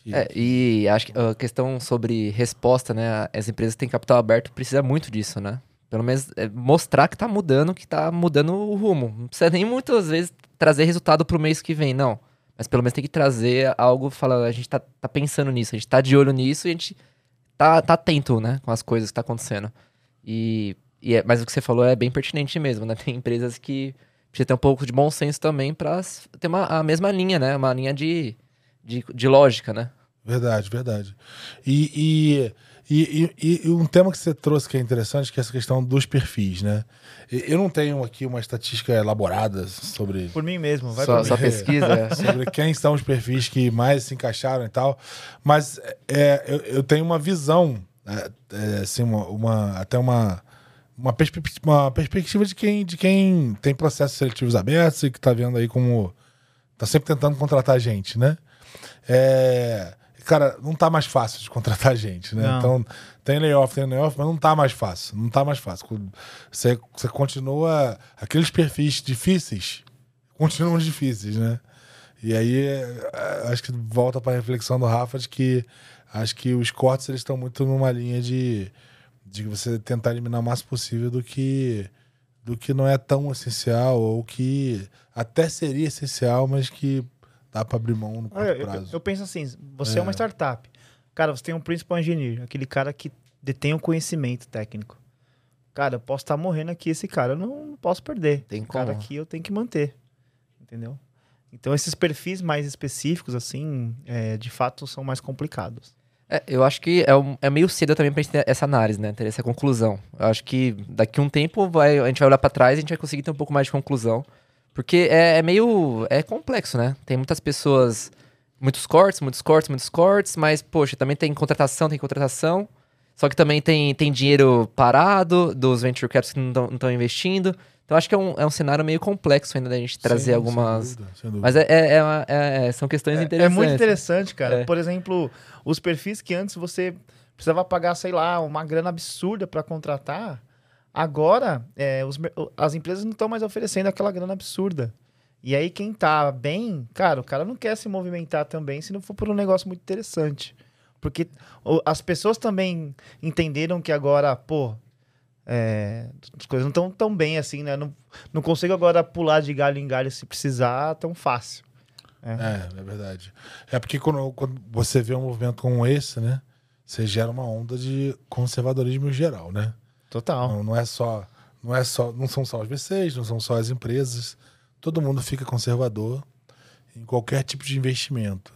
que- É, e acho que a questão sobre resposta, né? As empresas têm capital aberto, precisa muito disso, né? Pelo menos é, mostrar que tá mudando, que tá mudando o rumo. Não precisa nem muitas vezes trazer resultado pro mês que vem, não. Mas pelo menos tem que trazer algo, falar, a gente tá, tá pensando nisso, a gente tá de olho nisso e a gente tá, tá atento, né? Com as coisas que tá acontecendo. E, e é- mas o que você falou é bem pertinente mesmo, né? Tem empresas que precisa ter um pouco de bom senso também pra s- ter uma, a mesma linha, né? Uma linha de, de, de lógica, né? Verdade, verdade. E, e, e, e- e um tema que você trouxe que é interessante, que é essa questão dos perfis, né? Eu não tenho aqui uma estatística elaborada sobre, Por mim mesmo, vai Só, só mim. pesquisa. é. sobre quem são os perfis que mais se encaixaram e tal, mas é, eu, eu tenho uma visão, é, é, assim, uma, uma- até uma, uma, perspe- uma perspectiva de quem, de quem tem processos seletivos abertos e que tá vendo aí como. tá sempre tentando contratar gente, né? É, cara, não tá mais fácil de contratar gente, né? Não. Então, tem layoff, tem layoff, mas não tá mais fácil. Não tá mais fácil. Você, você continua. Aqueles perfis difíceis continuam difíceis, né? E aí, é, acho que volta para a reflexão do Rafa de que acho que os cortes eles estão muito numa linha de, de você tentar eliminar o máximo possível do que do que não é tão essencial ou que até seria essencial, mas que dá para abrir mão no curto Olha, eu, prazo. eu penso assim, você é. É. uma startup. Cara, você tem um principal engineer, aquele cara que detém o conhecimento técnico. Cara, eu posso estar morrendo aqui, esse cara eu não, não posso perder. Tem esse cara como. aqui eu tenho que manter. Entendeu? Então esses perfis mais específicos, assim, é, de fato são mais complicados. É, eu acho que é, um- é meio cedo também pra gente ter essa análise, né? Ter essa conclusão. Eu acho que daqui a um tempo vai, a gente vai olhar pra trás e a gente vai conseguir ter um pouco mais de conclusão. Porque é, é meio. É complexo, né? Tem muitas pessoas. Muitos cortes, muitos cortes, muitos cortes, mas, poxa, também tem contratação, tem contratação. Só que também tem, tem dinheiro parado dos venture caps que não estão investindo. Então acho que é um, é um cenário meio complexo ainda da gente trazer Sim, algumas. Sem dúvida, sem dúvida. Mas é, é- é uma- é- são questões É, interessantes. é muito interessante, cara. É. Por exemplo, os perfis que antes você precisava pagar, sei lá, uma grana absurda para contratar, agora é, os as empresas não estão mais oferecendo aquela grana absurda. E aí quem tá bem, cara, o cara não quer se movimentar também se não for por um negócio muito interessante. Porque as pessoas também entenderam que agora, pô, é, as coisas não estão tão bem assim, né? Não, não consigo agora pular de galho em galho se precisar tão fácil. É, é verdade. É porque quando, quando você vê um movimento como esse, né? Você gera uma onda de conservadorismo geral, né? Total. Não, não é só. Não é só. Não são só os VCs, não são só as empresas. Todo mundo fica conservador em qualquer tipo de investimento.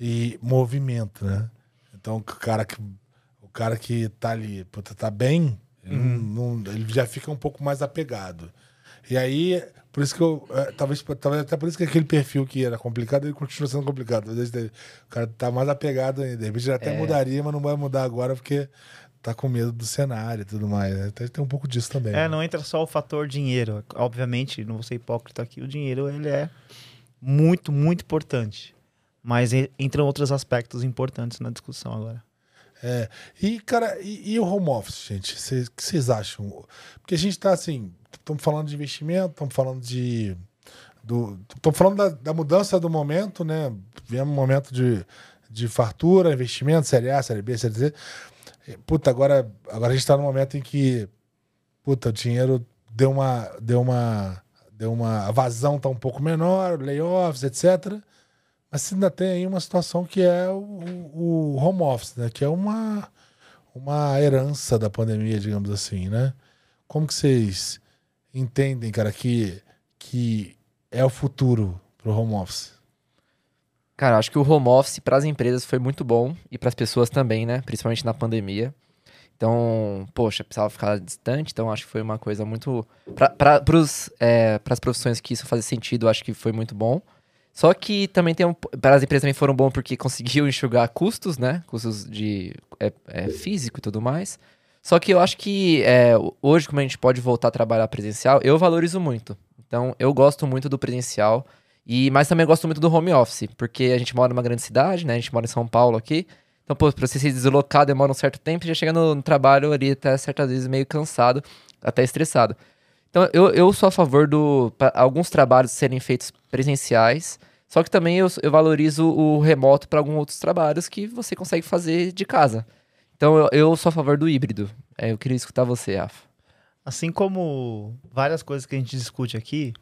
E movimento, né? Então o cara que. O cara que tá ali, puta, tá bem, ele, não- não- ele já fica um pouco mais apegado. E aí, por isso que eu. é, talvez, talvez até por isso que aquele perfil que era complicado, ele continua sendo complicado. Às vezes o cara tá mais apegado ainda. De repente ele até É. mudaria, mas não vai mudar agora porque tá com medo do cenário e tudo mais. Né? Então tem um pouco disso também. É, não entra só o fator dinheiro. Obviamente, não vou ser hipócrita aqui, o dinheiro ele é muito, muito importante. Mas entram outros aspectos importantes na discussão agora. É. E, cara, e, e o home office, gente? O que vocês acham? Porque a gente tá assim, estamos falando de investimento, estamos falando de. Estamos falando da, da mudança do momento, né? Viemos um momento de, de fartura, investimento, série A, série B, série C. Puta, agora, agora a gente tá num momento em que. Puta, o dinheiro deu uma. Deu uma. Deu uma. A vazão tá um pouco menor, layoffs, etc. Mas ainda tem aí uma situação que é o, o home office, né? Que é uma, uma herança da pandemia, digamos assim, né? Como que vocês entendem, cara, que, que é o futuro pro home office? Cara, acho que o home office para as empresas foi muito bom e para as pessoas também, né? Principalmente na pandemia. Então, poxa, precisava ficar distante, então acho que foi uma coisa muito. Para é, as profissões que isso fazia sentido, acho que foi muito bom. Só que também tem um. Para as empresas também foram bom porque conseguiu enxugar custos, né? Custos de é, é, físico e tudo mais. Só que eu acho que é, hoje, como a gente pode voltar a trabalhar presencial, eu valorizo muito. Então, eu gosto muito do presencial. E, mas também gosto muito do home office, porque a gente mora numa grande cidade, né? A gente mora em São Paulo aqui. Então, pô, pra você se deslocar demora um certo tempo, já chega no, no trabalho ali até certas vezes meio cansado, até estressado. Então, eu, eu sou a favor do alguns trabalhos serem feitos presenciais, só que também eu, eu valorizo o remoto para alguns outros trabalhos que você consegue fazer de casa. Então, eu, eu sou a favor do híbrido. É, eu queria escutar você, Rafa. Assim como várias coisas que a gente discute aqui,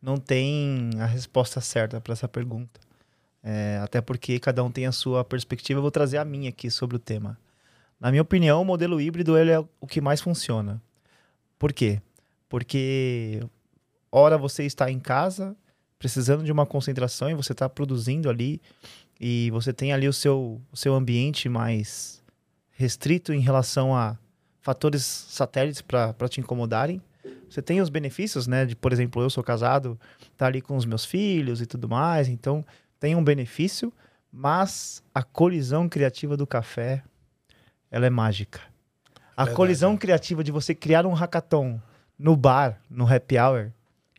não tem a resposta certa para essa pergunta. É, até porque cada um tem a sua perspectiva. Eu vou trazer a minha aqui sobre o tema. Na minha opinião, o modelo híbrido ele é o que mais funciona. Por quê? Porque, ora, você está em casa, precisando de uma concentração e você está produzindo ali, e você tem ali o seu, o seu ambiente mais restrito em relação a fatores satélites para te incomodarem. Você tem os benefícios, né? De, por exemplo, eu sou casado, tá ali com os meus filhos e tudo mais, então tem um benefício, mas a colisão criativa do café, ela é mágica. A Verdade. colisão criativa de você criar um hackathon no bar, no happy hour,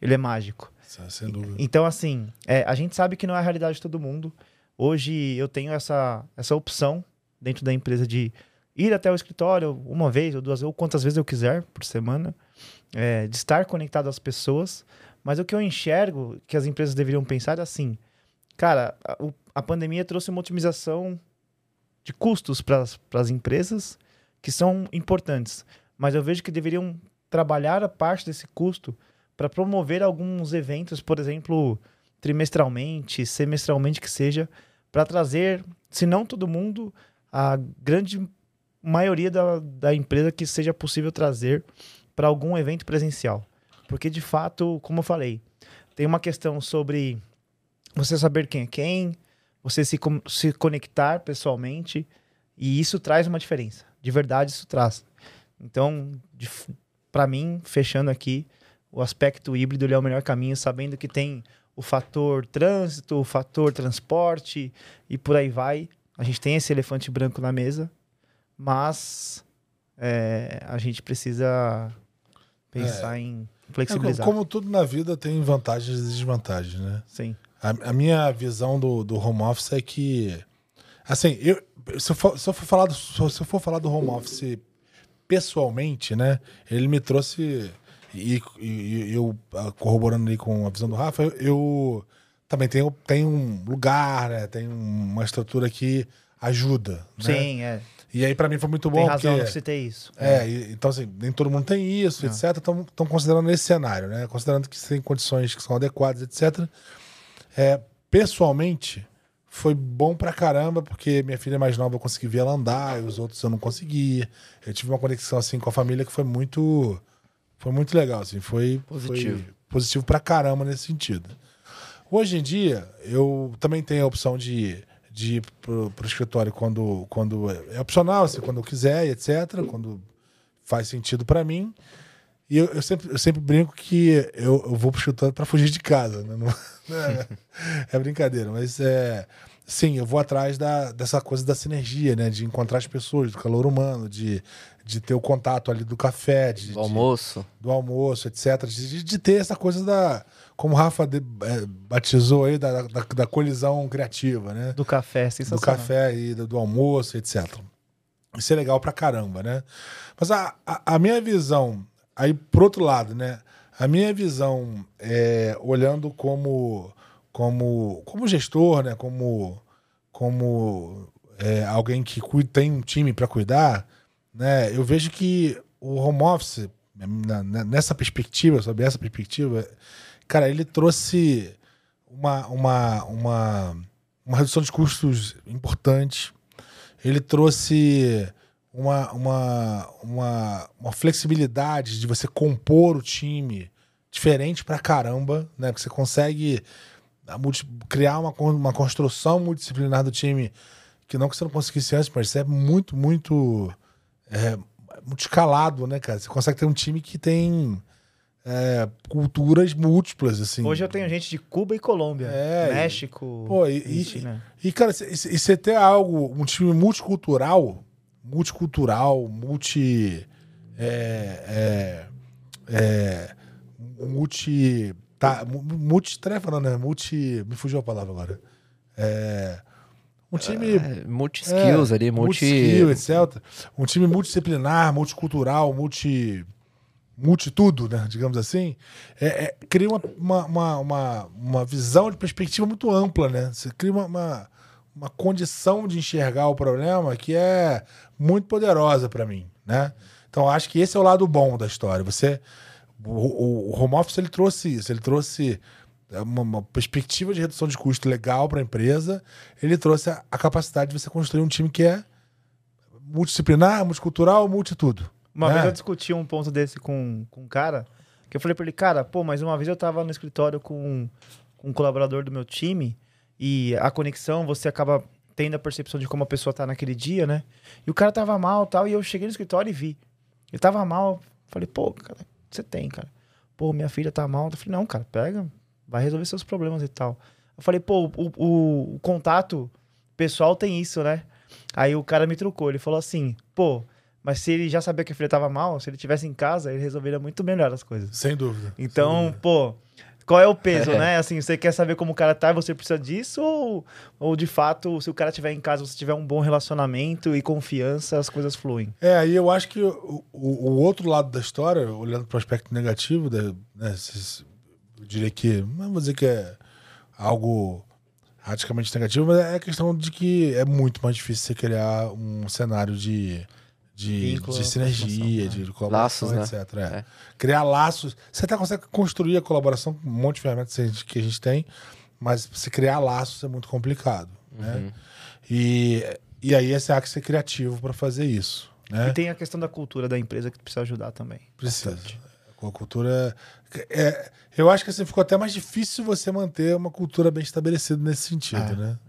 ele é mágico. Sem dúvida. Então, assim, é, a gente sabe que não é a realidade de todo mundo. Hoje eu tenho essa, essa opção dentro da empresa de ir até o escritório uma vez ou duas ou quantas vezes eu quiser por semana, é, de estar conectado às pessoas. Mas o que eu enxergo que as empresas deveriam pensar é assim: Cara, a, a pandemia trouxe uma otimização de custos para as empresas que são importantes, mas eu vejo que deveriam trabalhar a parte desse custo para promover alguns eventos, por exemplo, trimestralmente, semestralmente que seja, para trazer, se não todo mundo, a grande maioria da, da empresa que seja possível trazer para algum evento presencial. Porque, de fato, como eu falei, tem uma questão sobre você saber quem é quem, você se, se conectar pessoalmente, e isso traz uma diferença. De verdade, isso traz. Então, para mim, fechando aqui, o aspecto híbrido é o melhor caminho, sabendo que tem o fator trânsito, o fator transporte e por aí vai. A gente tem esse elefante branco na mesa, mas é, a gente precisa pensar é. em flexibilizar. É, como tudo na vida tem vantagens e desvantagens, né? Sim. A, a, minha visão do, do home office é que. Assim, eu, se, eu for, se, eu for falar do, se eu for falar do home office pessoalmente, né? Ele me trouxe. E, e eu ah, corroborando ali com a visão do Rafa, eu, eu também tenho, tenho um lugar, né? Tem uma estrutura que ajuda. Né? Sim, é. E aí, para mim, foi muito bom. Tem razão porque, você ter isso. É, é. então, assim, nem todo mundo tem isso, etc. Estão considerando esse cenário, né? Considerando que tem condições que são adequadas, etc. É, pessoalmente, foi bom pra caramba, porque minha filha mais nova eu consegui ver ela andar, e os outros eu não conseguia. Eu tive uma conexão assim com a família que foi muito foi muito legal, assim, foi positivo. Foi positivo pra caramba nesse sentido. Hoje em dia, eu também tenho a opção de, de ir pro, pro escritório quando, quando é opcional, assim, quando eu quiser, etc. Quando faz sentido para mim. E eu, eu, sempre, eu sempre brinco que eu, eu vou pro escritório para fugir de casa. Né? Não, é, é, brincadeira, mas é. Sim, eu vou atrás da, dessa coisa da sinergia, né? De encontrar as pessoas, do calor humano, de, de ter o contato ali do café, de, do almoço. De, do almoço, etc. De, de, ter essa coisa da. Como o Rafa de, é, batizou aí, da, da, da, colisão criativa, né? Do café, sensacional. Do café e do, do almoço, etc. Isso é legal pra caramba, né? Mas a, a, a minha visão Aí, por outro lado, né? A minha visão, é, olhando como, como, como gestor, né? Como, como é, alguém que cuida, tem um time para cuidar, né? Eu vejo que o home office, na, nessa perspectiva, sob essa perspectiva, cara, ele trouxe uma, uma, uma, uma redução de custos importante. Ele trouxe uma, uma, uma, uma flexibilidade de você compor o time diferente pra caramba, né? Que você consegue criar uma, uma construção multidisciplinar do time que não que você não conseguisse antes, mas é muito, muito. É, muito escalado, né, cara? Você consegue ter um time que tem é, culturas múltiplas, assim. Hoje eu tenho gente de Cuba e Colômbia. É, México. Pô, e, e e, China. e, cara, e você ter algo, um time multicultural, multicultural, multi. É, é, é, multi. Tá, multitarefa, não, né? Multi. Me fugiu a palavra agora. É. Um time. É, multi-skills é, ali, multi. Multi-skill, etc. Um time multidisciplinar, multicultural, multi. Multi tudo, né? Digamos assim. É, é, cria uma, uma, uma, uma, uma visão de perspectiva muito ampla, né? Você cria uma, uma, uma condição de enxergar o problema que é muito poderosa para mim, né? Então acho que esse é o lado bom da história. Você. O, o, home office ele trouxe isso, ele trouxe uma, uma, perspectiva de redução de custo legal para a empresa, ele trouxe a, a, capacidade de você construir um time que é multidisciplinar, multicultural, multitudo. Uma né? vez eu discuti um ponto desse com, com um cara, que eu falei para ele, cara, pô, mas uma vez eu tava no escritório com, com um colaborador do meu time e a conexão, você acaba tendo a percepção de como a pessoa tá naquele dia, né? E o cara tava mal tal, e eu cheguei no escritório e vi. Ele tava mal, falei, pô, cara, você tem, cara. Pô, minha filha tá mal. Eu falei, não, cara, pega, vai resolver seus problemas e tal. Eu falei, pô, o, o, o, contato pessoal tem isso, né? Aí o cara me trucou, ele falou assim, pô, mas se ele já sabia que a filha tava mal, se ele tivesse em casa, ele resolveria muito melhor as coisas. Sem dúvida. Então, sem dúvida. pô, qual é o peso, né? Assim, você quer saber como o cara tá e você precisa disso? Ou, ou de fato, se o cara tiver em casa, você tiver um bom relacionamento e confiança, as coisas fluem? É, aí eu acho que o, o, o outro lado da história, olhando para o aspecto negativo, né, eu diria que, não vou dizer que é algo radicalmente negativo, mas é a questão de que é muito mais difícil você criar um cenário de, de, Vínculo, de sinergia, aproximação, de colaboração, Laços, né? etc. É. É. Criar laços. Você até consegue construir a colaboração com um monte de ferramentas que a gente- tem, mas você criar laços é muito complicado. Né? Uhum. E, e aí você tem que ser criativo para fazer isso. Né? E tem a questão da cultura da empresa que precisa ajudar também. Precisa. Bastante. Com a cultura. É, eu acho que assim, ficou até mais difícil você manter uma cultura bem estabelecida nesse sentido, É. né?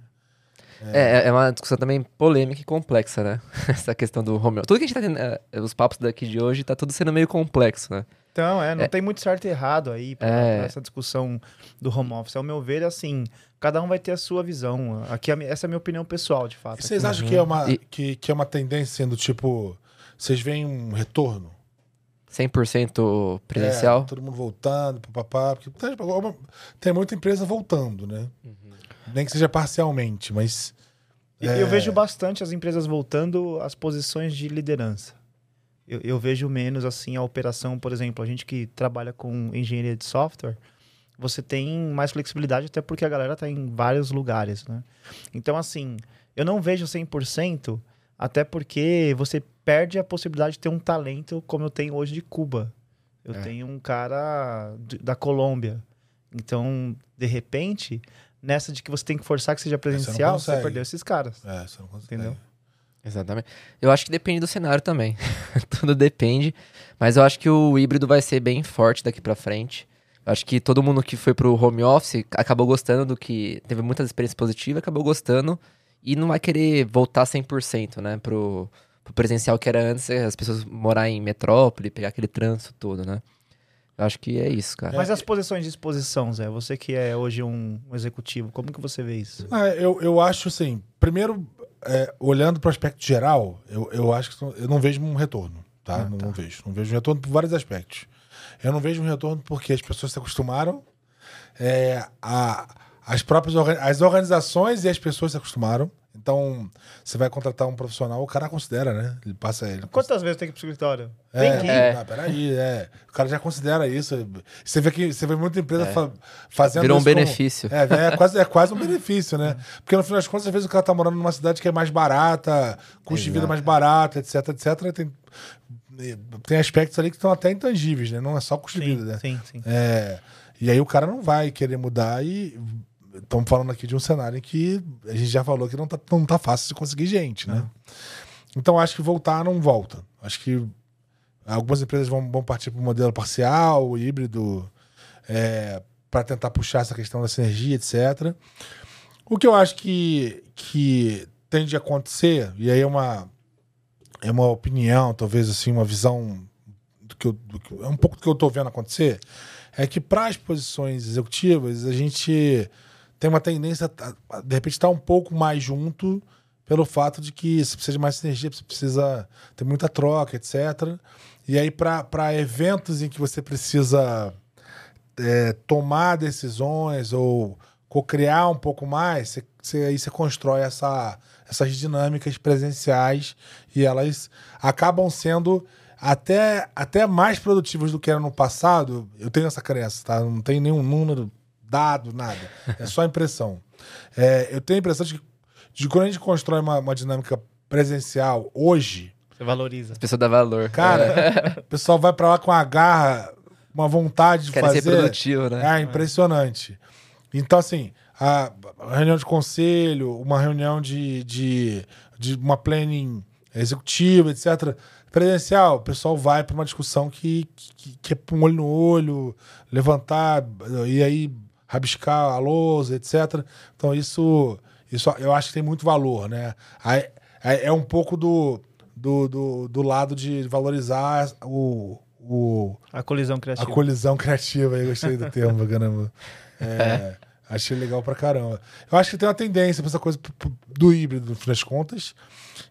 É, é uma discussão também polêmica e complexa, né? Essa questão do home office. Tudo que a gente tá tendo, é, os papos daqui de hoje, tá tudo sendo meio complexo, né? Então, é, não É. tem muito certo e errado aí pra, É. pra essa discussão do home office. Ao meu ver, assim, cada um vai ter a sua visão. Aqui, essa é a minha opinião pessoal, de fato. E vocês Aqui. acham que é, uma, E- que, que é uma tendência do tipo. Vocês veem um retorno? 100% presencial. É, todo mundo voltando, papapá. Porque tem, tem muita empresa voltando, né? Nem que seja parcialmente, mas. É. Eu vejo bastante as empresas voltando às posições de liderança. Eu, eu vejo menos, assim, a operação, por exemplo, a gente que trabalha com engenharia de software, você tem mais flexibilidade, até porque a galera tá em vários lugares, né? Então, assim, eu não vejo 100%, até porque você perde a possibilidade de ter um talento como eu tenho hoje de Cuba. Eu É. tenho um cara da Colômbia. Então, de repente, nessa de que você tem que forçar que seja presencial, você, consegue. perdeu esses caras. É, você não consegue. Entendeu? Exatamente. Eu acho que depende do cenário também. Tudo depende. Mas eu acho que o híbrido vai ser bem forte daqui pra frente. Eu acho que todo mundo que foi pro home office acabou gostando do que. Teve muitas experiências positivas, acabou gostando. E não vai querer voltar 100%, né? Pro, pro presencial que era antes, as pessoas morar em metrópole, pegar aquele trânsito todo, né? Acho que é isso, cara. Mas as posições de exposição, Zé, você que é hoje um, um executivo, como que você vê isso? Ah, eu, eu acho assim, primeiro, é, olhando para o aspecto geral, eu, eu acho que eu não vejo um retorno, tá? Ah, não, tá. não vejo. Não vejo um retorno por vários aspectos. Eu não vejo um retorno porque as pessoas se acostumaram, é, a, as próprias as organizações e as pessoas se acostumaram. Então, você vai contratar um profissional, o cara considera, né? Ele passa. Ele Quantas vezes tem que ir pro escritório? é, Tem que ir. É. Ah, peraí, é. O cara já considera isso. Você vê que você vê muita empresa fa- fazendo Virou um isso como- benefício. é, é quase, é quase um benefício, né? Porque no final das contas, às vezes o cara tá morando numa cidade que é mais barata, custo de vida mais barato, etc, etc. Tem, tem aspectos ali que estão até intangíveis, né? Não é só custo de vida, né? Sim, sim. É, e aí o cara não vai querer mudar e estamos falando aqui de um cenário em que a gente já falou que não tá, não tá fácil de conseguir gente, né? Então acho que voltar não volta. Acho que algumas empresas vão, vão partir para o modelo parcial, híbrido, para tentar puxar essa questão da sinergia, etc. O que eu acho que, que tende a acontecer, e aí é uma, é uma opinião, talvez assim, uma visão do que eu, do que, é um pouco do que eu tô vendo acontecer, é que para as posições executivas a gente tem uma tendência a, de repente estar um pouco mais junto pelo fato de que você precisa de mais sinergia, você precisa ter muita troca, etc. E aí para eventos em que você precisa é, tomar decisões ou co-criar um pouco mais, você, você, aí você constrói essa, essas dinâmicas presenciais e elas acabam sendo até, até mais produtivas do que era no passado. Eu tenho essa crença, tá? Não tem nenhum número dado, nada. É só impressão. É, eu tenho a impressão de que de quando a gente constrói uma, uma dinâmica presencial hoje. Você valoriza. As pessoas dão valor. Cara, é. o pessoal vai para lá com a garra uma vontade de fazer. ser produtivo, né? É impressionante. Então, assim, a, a reunião de conselho, uma reunião de, de, de uma planning executiva, etc. Presencial, o pessoal vai para uma discussão que, que, que é um olho no olho, levantar e aí rabiscar a lousa, etc. Então, isso, isso eu acho que tem muito valor, né? Aí, é um pouco do, do, do, do lado de valorizar o, o, a colisão criativa. A colisão criativa, eu gostei do termo, caramba. É, é. Achei legal pra caramba. Eu acho que tem uma tendência pra essa coisa do híbrido, no fim das contas.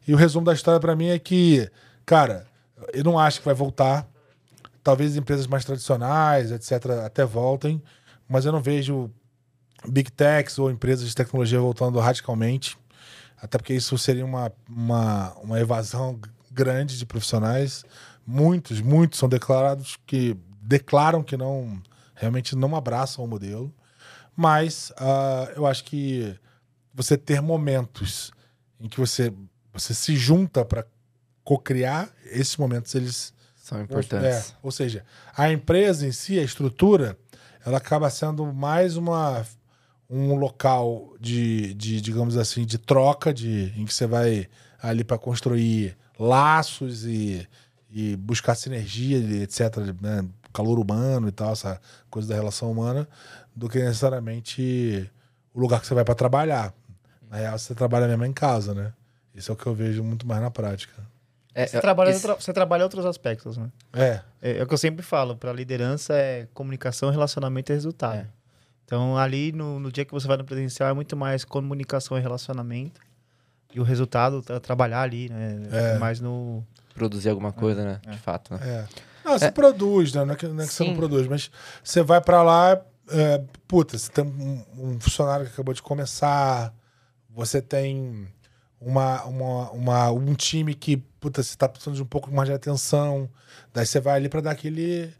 E o resumo da história para mim é que, cara, eu não acho que vai voltar. Talvez empresas mais tradicionais, etc., até voltem, mas eu não vejo big techs ou empresas de tecnologia voltando radicalmente. Até porque isso seria uma, uma, uma evasão grande de profissionais muitos, muitos são declarados que declaram que não realmente não abraçam o modelo, mas uh, eu acho que você ter momentos em que você você se junta para co-criar, esses momentos eles são importantes. É, ou seja, a empresa em si, a estrutura, ela acaba sendo mais uma um local de, de digamos assim, de troca, de em que você vai ali para construir laços e e buscar sinergia, etc., né? calor humano e tal, essa coisa da relação humana, do que necessariamente o lugar que você vai para trabalhar. Na real, você trabalha mesmo em casa, né? Isso é o que eu vejo muito mais na prática. É, você, trabalha esse... outra, você trabalha outros aspectos, né? É. É, é o que eu sempre falo, para liderança é comunicação, relacionamento e resultado. É. Então, ali no, no dia que você vai no presencial, é muito mais comunicação e relacionamento. E o resultado é trabalhar ali, né? É. Mais no, produzir alguma coisa, né? De fato, né? É. Não, você é. produz, né? Não é que, não é que você não produz, mas você vai para lá, é, puta, você tem um, um, funcionário que acabou de começar, você tem uma, uma, uma, um time que, puta, você tá precisando de um pouco mais de atenção, daí você vai ali para dar aquele.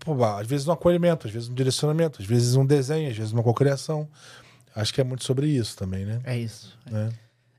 Pô, às vezes um acolhimento, às vezes um direcionamento, às vezes um desenho, às vezes uma cocriação. Acho que é muito sobre isso também, né? É isso. É.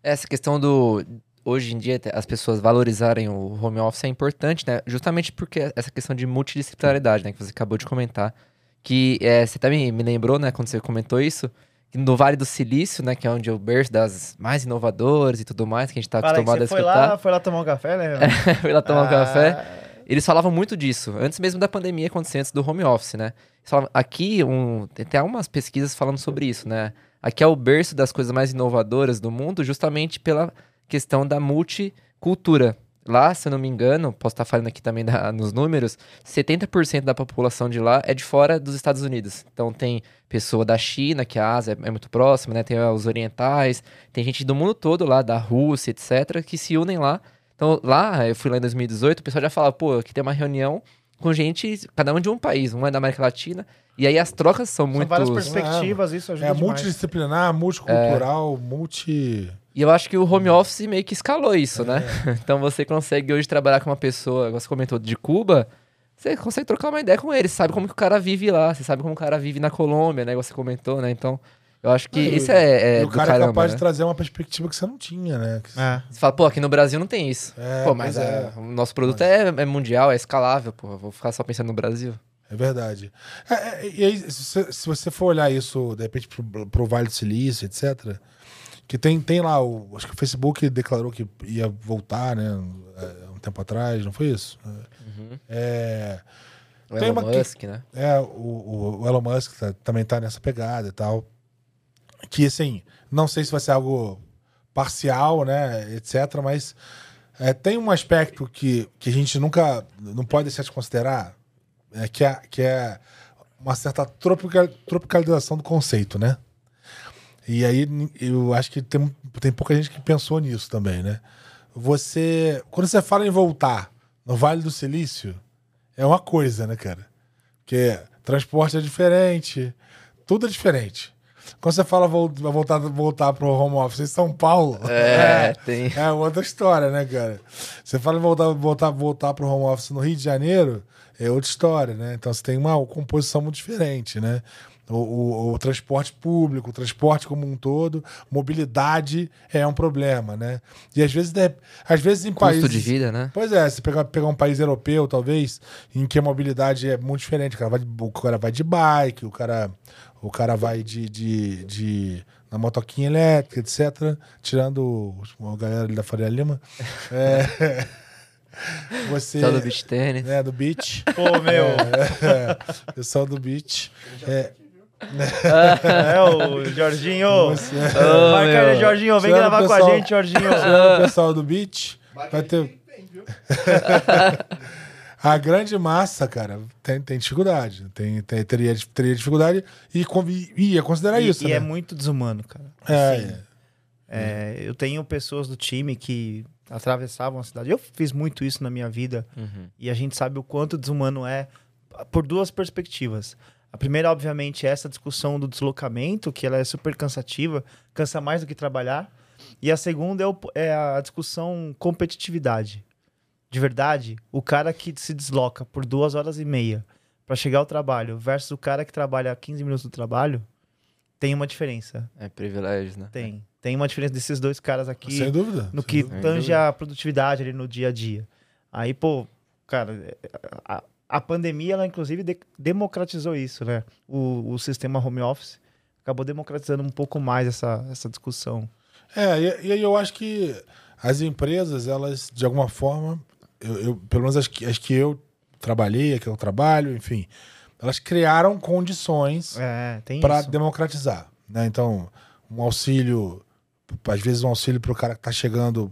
Essa questão do hoje em dia as pessoas valorizarem o home office é importante, né? Justamente porque essa questão de multidisciplinaridade, né? Que você acabou de comentar. Que é, você também me lembrou, né? Quando você comentou isso. No Vale do Silício, né? Que é onde é o berço das mais inovadoras e tudo mais, que a gente tá acostumado a escutar. Foi lá, foi lá tomar um café, né? Foi lá tomar ah... um café. Eles falavam muito disso, antes mesmo da pandemia acontecer, antes do home office, né? Falavam, aqui, um, tem até algumas pesquisas falando sobre isso, né? Aqui é o berço das coisas mais inovadoras do mundo, justamente pela questão da multicultura. Lá, se eu não me engano, posso estar falando aqui também da, nos números, 70% da população de lá é de fora dos Estados Unidos. Então tem pessoa da China, que a Ásia é, muito próxima, né? Tem os orientais, tem gente do mundo todo lá, da Rússia, etc., que se unem lá. Então lá, eu fui lá em 2018, o pessoal já falava, pô, aqui tem uma reunião com gente, cada um de um país, um é da América Latina, e aí as trocas são, são muito... São várias perspectivas, é, isso ajuda É demais. multidisciplinar, multicultural, é. multi... E eu acho que o home office meio que escalou isso, né? é. né? então você consegue hoje trabalhar com uma pessoa, você comentou de Cuba, você consegue trocar uma ideia com ele, você sabe como que o cara vive lá, você sabe como o cara vive na Colômbia, né? Você comentou, né? Então, eu acho que isso é, é o cara caramba, é capaz né? de trazer uma perspectiva que você não tinha, né? É. Você fala, pô, aqui no Brasil não tem isso. É, pô, mas é, o nosso produto mas... é, é, mundial, é escalável, pô. Vou ficar só pensando no Brasil. É verdade. É, e aí, se você, se você for olhar isso, de repente, pro, pro Vale do Silício, etc., que tem, tem lá, o, acho que o Facebook declarou que ia voltar, né? É, um tempo atrás, não foi isso? Uhum. É, o Elon Musk, que, né? É, o, o Elon Musk tá, também tá nessa pegada e tal. Que, assim, não sei se vai ser algo parcial, né, etc., mas É, tem um aspecto que, que a gente nunca não pode deixar de considerar, é, que, é, que é uma certa tropical, tropicalização do conceito, né? E aí eu acho que tem, tem pouca gente que pensou nisso também, né? Você. Quando você fala em voltar no Vale do Silício, é uma coisa, né, cara? Porque transporte é diferente, tudo é diferente. Quando você fala voltar, voltar pro home office em São Paulo, é, é, tem. é outra história, né, cara? Você fala voltar, voltar, voltar pro home office no Rio de Janeiro, é outra história, né? Então você tem uma composição muito diferente, né? O, o, o, transporte público, o transporte como um todo, mobilidade é um problema, né? E às vezes, às vezes em Custo países... de vida, né? Pois é, se pegar, pegar um país europeu, talvez, em que a mobilidade é muito diferente. O cara vai, o cara vai de bike, o cara, o cara vai de, de, de na motoquinha elétrica, etc. Tirando a galera ali da Faria Lima. É... Você. Pessoal do beach tênis. É, do beach. Pô, meu. É, é, pessoal do beach. É, é o Jorginho. Você... Oh, Marca aí, Jorginho. Vem Tirando gravar pessoal- com a gente, Jorginho. o pessoal do beach. Vai ter. A grande massa, cara, tem, tem dificuldade. Tem, tem- teria, teria dificuldade e convi- ia considerar E, isso. e né? é muito desumano, cara. É, Assim, é, eu tenho pessoas do time que atravessavam a cidade. Eu fiz muito isso na minha vida. Uhum. E a gente sabe o quanto desumano é por duas perspectivas. A primeira, obviamente, é essa discussão do deslocamento, que ela é super cansativa, cansa mais do que trabalhar. E a segunda é, o- é a discussão competitividade. De verdade, o cara que se desloca por duas horas e meia para chegar ao trabalho versus o cara que trabalha 15 minutos do trabalho, tem uma diferença. É privilégio, né? Tem. Tem uma diferença desses dois caras aqui sem dúvida. no sem que dúvida. tange a produtividade ali no dia a dia. Aí, pô, cara, a, a pandemia, ela inclusive de- democratizou isso, né? O, o sistema home office acabou democratizando um pouco mais essa, essa discussão. É, e, aí eu acho que as empresas, elas, de alguma forma, eu, eu- pelo menos as que, as que eu trabalhei, que eu trabalho, enfim, elas criaram condições É, para democratizar. Né? Então, um auxílio, às vezes um auxílio para o cara que está chegando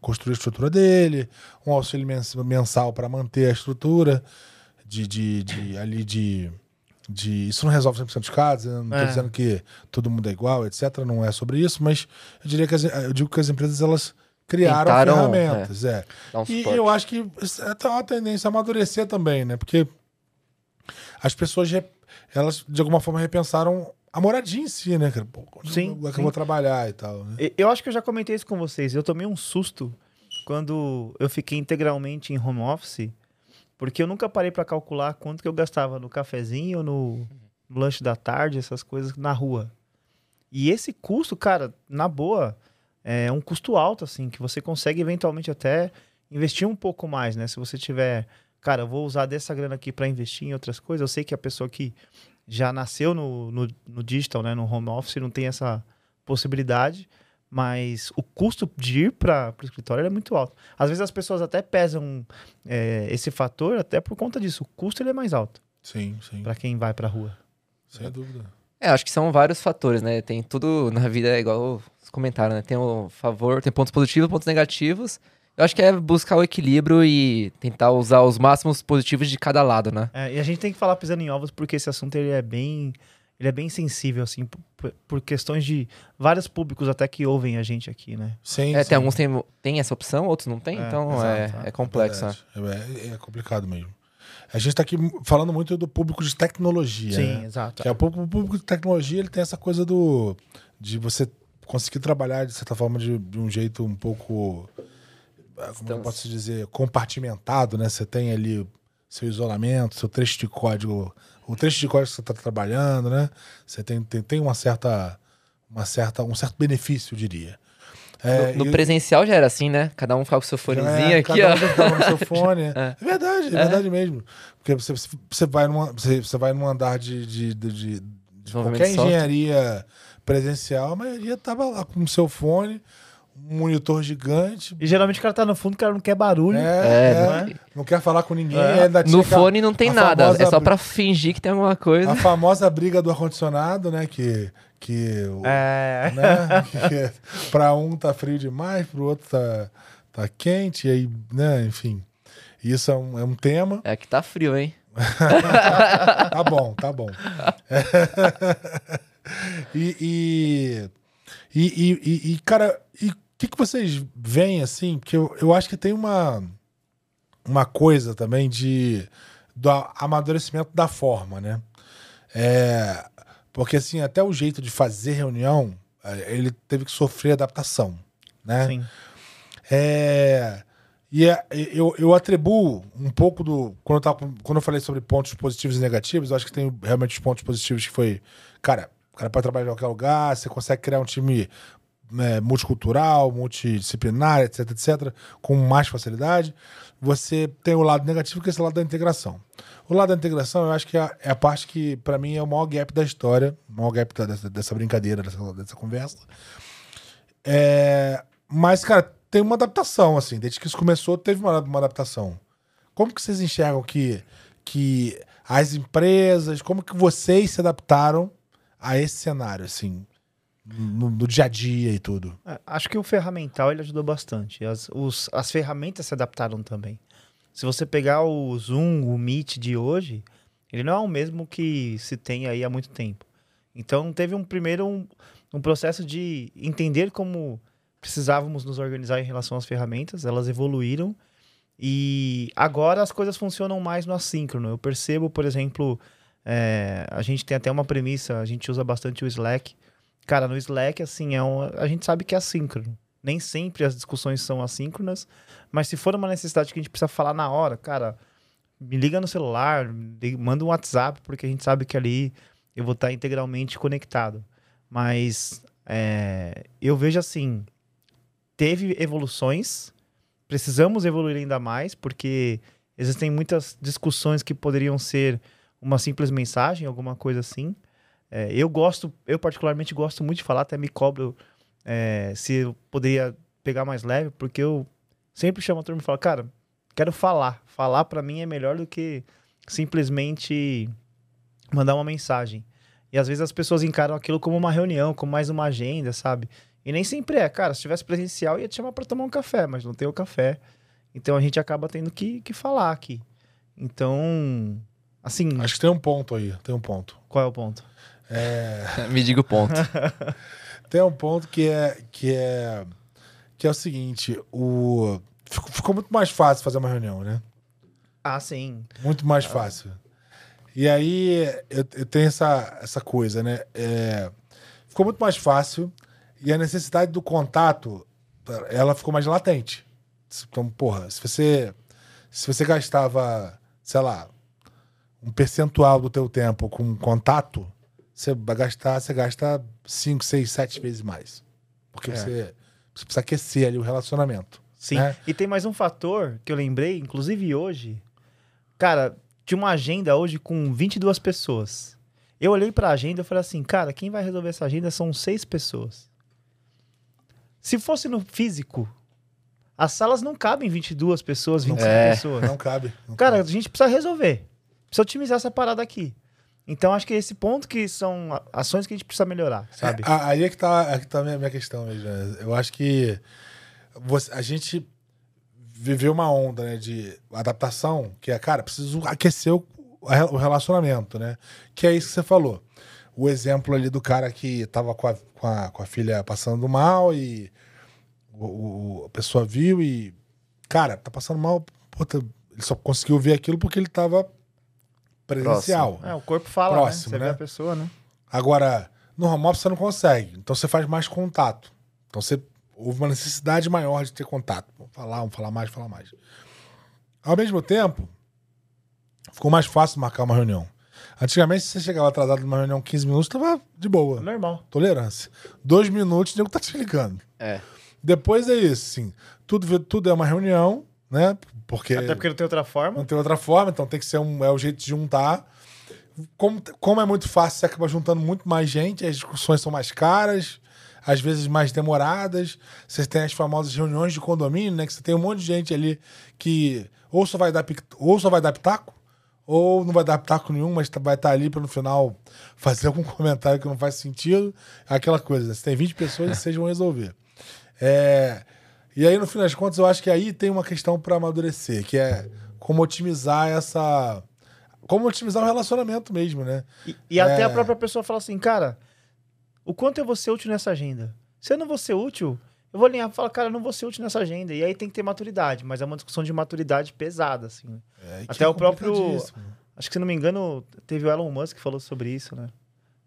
construir a estrutura dele, um auxílio mens- mensal para manter a estrutura de, de, de- ali de, de. Isso não resolve 100% dos casos, eu não estou É. dizendo que todo mundo é igual, etc. Não é sobre isso, mas eu diria que as, eu digo que as empresas elas criaram Tentaram, ferramentas. É. Um E eu acho que é uma tendência a amadurecer também, né? Porque as pessoas, elas de alguma forma repensaram a moradia em si, né? cara? Pô, Sim, é que sim. eu vou trabalhar e tal, né? Eu acho que eu já comentei isso com vocês. Eu tomei um susto quando eu fiquei integralmente em home office, porque eu nunca parei para calcular quanto que eu gastava no cafezinho, no, no lanche da tarde, essas coisas na rua. E esse custo, cara, na boa, é um custo alto, assim, que você consegue eventualmente até investir um pouco mais, né? Se você tiver, cara, eu vou usar dessa grana aqui para investir em outras coisas. Eu sei que a pessoa que já nasceu no, no, no digital, né, no home office, não tem essa possibilidade, mas o custo de ir para o escritório é muito alto. Às vezes as pessoas até pesam é, esse fator até por conta disso. O custo ele é mais alto Sim, sim. para quem vai para a rua. Sem dúvida. É, acho que são vários fatores, né? Tem tudo na vida, é igual os comentaram, né? Tem o favor, tem pontos positivos, pontos negativos. Eu acho que é buscar o equilíbrio e tentar usar os máximos positivos de cada lado, né? É, e a gente tem que falar pisando em ovos porque esse assunto ele é bem ele é bem sensível assim por, por questões de vários públicos até que ouvem a gente aqui, né? Sim, É, sim. tem alguns tem, tem essa opção, outros não tem, É, então exato, é, é complexo, né? Verdade. É, é complicado mesmo. A gente está aqui falando muito do público de tecnologia. Sim, né? exato. Que é o público, o público de tecnologia, ele tem essa coisa do de você conseguir trabalhar de certa forma de, de um jeito um pouco como eu Distância. posso dizer, compartimentado, né? Você tem ali seu isolamento, seu trecho de código, o trecho de código que você está trabalhando, né? Você tem, tem, tem uma certa uma certa um certo benefício, eu diria. É, No, no e- presencial já era assim, né? Cada um ficava com seu fonezinho é, aqui, cada ó. um ficava no seu fone. É. é. verdade, é, verdade mesmo. Porque você, você, vai, numa, você, você vai num andar de, de, de, de- qualquer engenharia presencial, a maioria tava lá com o seu fone, monitor gigante. E geralmente o cara tá no fundo, o cara não quer barulho. É, É, é, não- não quer falar com ninguém. É. ainda tinha No aquela- fone não tem a nada, famosa é só pra fingir que tem alguma coisa. A famosa briga do ar-condicionado, né? Que, que, o- É. né, que pra um tá frio demais, pro outro tá, Tá quente, e aí, né, enfim. Isso é um, é um tema. É que tá frio, hein? tá bom, tá bom. e, e, e, e, e, cara, e que, que vocês veem assim? Porque eu, eu acho que tem uma, uma coisa também de do amadurecimento da forma, né? É, porque assim, até o jeito de fazer reunião, é, ele teve que sofrer adaptação, né? Sim. É, e é, eu, eu atribuo um pouco do. Quando eu, tava, quando eu falei sobre pontos positivos e negativos, eu acho que tem realmente os pontos positivos que foi. Cara, o cara pode trabalhar em qualquer lugar, você consegue criar um time é, multicultural, multidisciplinar, etc, etc, com mais facilidade. Você tem o lado negativo, que é esse lado da integração. O lado da integração, eu acho que é, é a parte que, para mim, é o maior gap da história, o maior gap dessa, dessa brincadeira, dessa, dessa conversa. É, mas, cara, tem uma adaptação, assim. Desde que isso começou, teve uma, uma adaptação. Como que vocês enxergam que, que as empresas, como que vocês se adaptaram a esse cenário, assim, no, no dia a dia e tudo? É, acho que o ferramental ele ajudou bastante. As, os, as ferramentas se adaptaram também. Se você pegar o Zoom, o Meet de hoje, ele não é o mesmo que se tem aí há muito tempo. Então teve um primeiro um, um processo de entender como precisávamos nos organizar em relação às ferramentas, elas evoluíram e agora as coisas funcionam mais no assíncrono. Eu percebo, por exemplo, é, a gente tem até uma premissa, a gente usa bastante o Slack. Cara, no Slack, assim, é um, a gente sabe que é assíncrono. Nem sempre as discussões são assíncronas, mas se for uma necessidade que a gente precisa falar na hora, cara, me liga no celular, manda um WhatsApp, porque a gente sabe que ali eu vou estar integralmente conectado. Mas é, eu vejo assim, teve evoluções, precisamos evoluir ainda mais, porque existem muitas discussões que poderiam ser uma simples mensagem, alguma coisa assim. É, eu gosto, eu particularmente gosto muito de falar, até me cobro é, se eu poderia pegar mais leve, porque eu sempre chamo a turma e falo, cara, quero falar. Falar para mim é melhor do que simplesmente mandar uma mensagem. E às vezes as pessoas encaram aquilo como uma reunião, como mais uma agenda, sabe? E nem sempre é. Cara, se tivesse presencial, ia te chamar para tomar um café, mas não tem o café. Então a gente acaba tendo que, que falar aqui. Então, assim. Acho que tem um ponto aí. Tem um ponto. Qual é o ponto? É... Me diga o ponto. tem um ponto que é que é que é o seguinte, o ficou muito mais fácil fazer uma reunião, né? Ah, sim. Muito mais ah. fácil. E aí eu, eu, tenho essa, essa coisa, né? É, ficou muito mais fácil. E a necessidade do contato, ela ficou mais latente. Então, porra, se você se você gastava, sei lá, um percentual do teu tempo com contato, você vai gastar, você gasta 5, 6, 7 vezes mais. Porque é. você, você, precisa aquecer ali o relacionamento. Sim. Né? E tem mais um fator que eu lembrei, inclusive hoje. Cara, tinha uma agenda hoje com 22 pessoas. Eu olhei para a agenda e falei assim, cara, quem vai resolver essa agenda são seis pessoas. Se fosse no físico, as salas não cabem 22 pessoas, 25 é. pessoas. Não cabe. Não Cara, cabe. a gente precisa resolver. Precisa otimizar essa parada aqui. Então, acho que é esse ponto que são ações que a gente precisa melhorar, sabe? É, aí é que tá, é que tá a minha, minha questão mesmo. Né? Eu acho que você, a gente viveu uma onda né, de adaptação, que é, cara, preciso aquecer o, o relacionamento, né? Que é isso que você falou o exemplo ali do cara que tava com a, com a, com a filha passando mal e o, o, a pessoa viu e. Cara, tá passando mal. Puta, ele só conseguiu ver aquilo porque ele tava presencial. Próximo. É, o corpo fala, né? Próximo, né? Você né? vê a pessoa, né? Agora, no home office você não consegue. Então você faz mais contato. Então você houve uma necessidade maior de ter contato. Vamos falar, vamos falar mais, falar mais. Ao mesmo tempo, ficou mais fácil marcar uma reunião. Antigamente, se você chegava atrasado numa reunião 15 minutos, tava de boa. Normal. Tolerância. Dois minutos, o nego tá te ligando. É. Depois é isso, sim. Tudo, tudo é uma reunião, né? Porque. Até porque não tem outra forma. Não tem outra forma, então tem que ser um. É o jeito de juntar. Como, como é muito fácil, você acaba juntando muito mais gente, as discussões são mais caras, às vezes mais demoradas. Você tem as famosas reuniões de condomínio, né? Que você tem um monte de gente ali que ou só vai dar, ou só vai dar pitaco, ou não vai dar pitaco nenhum, mas vai estar ali para no final fazer algum comentário que não faz sentido. Aquela coisa, se tem 20 pessoas, vocês vão resolver. É, E aí, no fim das contas, eu acho que aí tem uma questão para amadurecer, que é como otimizar essa. Como otimizar o relacionamento mesmo, né? E, e até É. a própria pessoa fala assim, cara, o quanto eu vou ser útil nessa agenda? Se eu não vou ser útil, eu vou alinhar e falar, cara, eu não vou ser útil nessa agenda. E aí tem que ter maturidade, mas é uma discussão de maturidade pesada, assim. né? É, Até é o próprio- complicadíssimo. Acho que, se não me engano, teve o Elon Musk que falou sobre isso, né?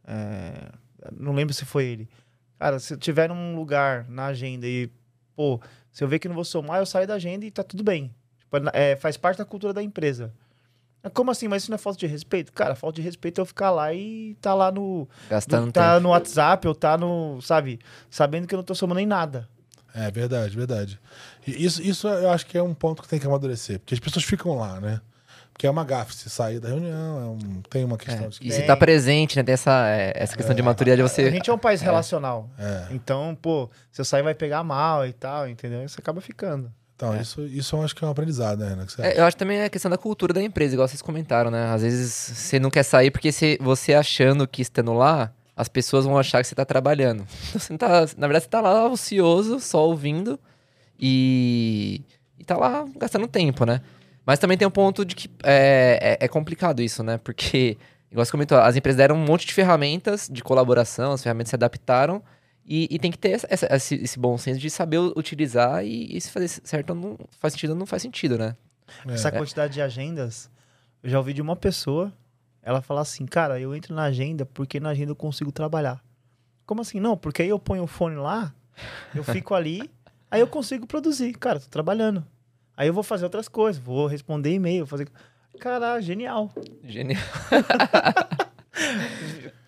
É, não lembro se foi ele. Cara, se eu tiver num lugar na agenda e, pô, se eu ver que não vou somar, eu saio da agenda e tá tudo bem. Tipo, é, faz parte da cultura da empresa. Ah, Como assim? Mas isso não é falta de respeito? Cara, falta de respeito é eu ficar lá e tá lá no. Gastando tá tempo. no WhatsApp ou tá no. Sabe? Sabendo que eu não tô somando em nada. É verdade, verdade. E isso, isso eu acho que é um ponto que tem que amadurecer, porque as pessoas ficam lá, né? Porque é uma gafe se sair da reunião, é um- tem uma questão É, de e que. você tá presente, né? Tem essa, é, essa questão de maturidade, A você... gente é um país relacional. É. Então, pô, se eu sair vai pegar mal e tal, entendeu? Você acaba ficando. Então, isso, isso eu acho que é um aprendizado, né, Renan? É, eu acho também a questão da cultura da empresa, igual vocês comentaram, né? Às vezes você não quer sair porque você, você achando que estando lá, as pessoas vão achar que você tá trabalhando. Então, você não tá, na verdade, você tá lá ocioso, só ouvindo e, e tá lá gastando tempo, né? Mas também tem um ponto de que é, é, é complicado isso, né? Porque, igual você comentou, as empresas deram um monte de ferramentas de colaboração, as ferramentas se adaptaram e, e tem que ter essa- essa- esse, esse bom senso de saber utilizar e, e se fazer certo ou não faz sentido ou não faz sentido, né? É. Essa quantidade de agendas, eu já ouvi de uma pessoa, ela falar assim, cara, eu entro na agenda porque na agenda eu consigo trabalhar. Como assim? Não, porque aí eu ponho o fone lá, eu fico ali, aí eu consigo produzir. Cara, tô trabalhando. Aí eu vou fazer outras coisas, vou responder e-mail, fazer... Caralho, genial. Genial.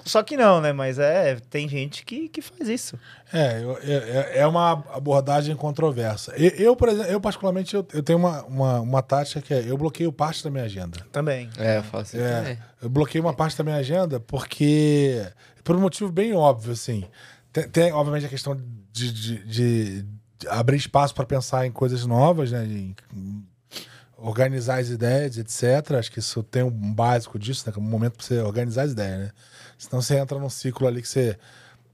Só que não, né? Mas é, tem gente que, que faz isso. É, eu- é, é uma abordagem controversa. Eu, eu, por exemplo, eu particularmente, eu, eu tenho uma, uma, uma tática que é, eu bloqueio parte da minha agenda. Também. É, eu faço isso É, também. eu bloqueio uma parte da minha agenda porque, por um motivo bem óbvio, assim. Tem, tem, obviamente, a questão de- de- de abrir espaço para pensar em coisas novas, né? em- organizar as ideias, etc. Acho que isso tem um básico disso, né? que é um momento para você organizar as ideias, né? Senão você entra num ciclo ali que você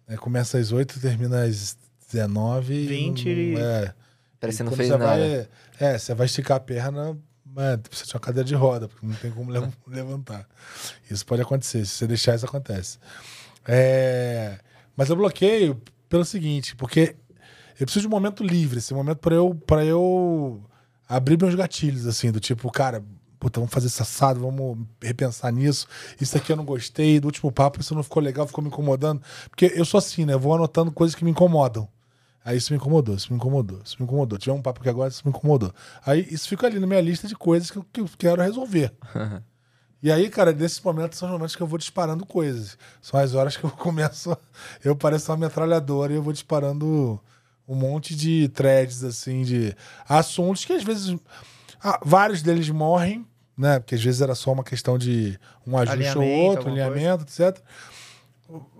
né, começa às 8 e termina às 19. e 20 não- e- é, Parece que não fez você nada. Vai, é, você vai esticar a perna, é, precisa de uma cadeira de roda, porque não tem como le- levantar. Isso pode acontecer, se você deixar, isso acontece. É, mas eu bloqueio pelo seguinte, porque eu preciso de um momento livre, esse momento para eu, pra eu abrir meus gatilhos, assim, do tipo, cara, puta, vamos fazer esse assado, vamos repensar nisso. Isso aqui eu não gostei, do último papo isso não ficou legal, ficou me incomodando. Porque eu sou assim, né? Eu vou anotando coisas que me incomodam. Aí isso me incomodou, isso me incomodou, isso me incomodou. Tiver um papo aqui agora, isso me incomodou. Aí isso fica ali na minha lista de coisas que eu, que eu quero resolver. E aí, cara, nesses momentos são os momentos que eu vou disparando coisas. São as horas que eu começo. Eu pareço uma metralhadora e eu vou disparando um monte de threads, assim, de assuntos que às vezes. ah, vários deles morrem, né? Porque às vezes era só uma questão de um ajuste ou outro, alinhamento, etc.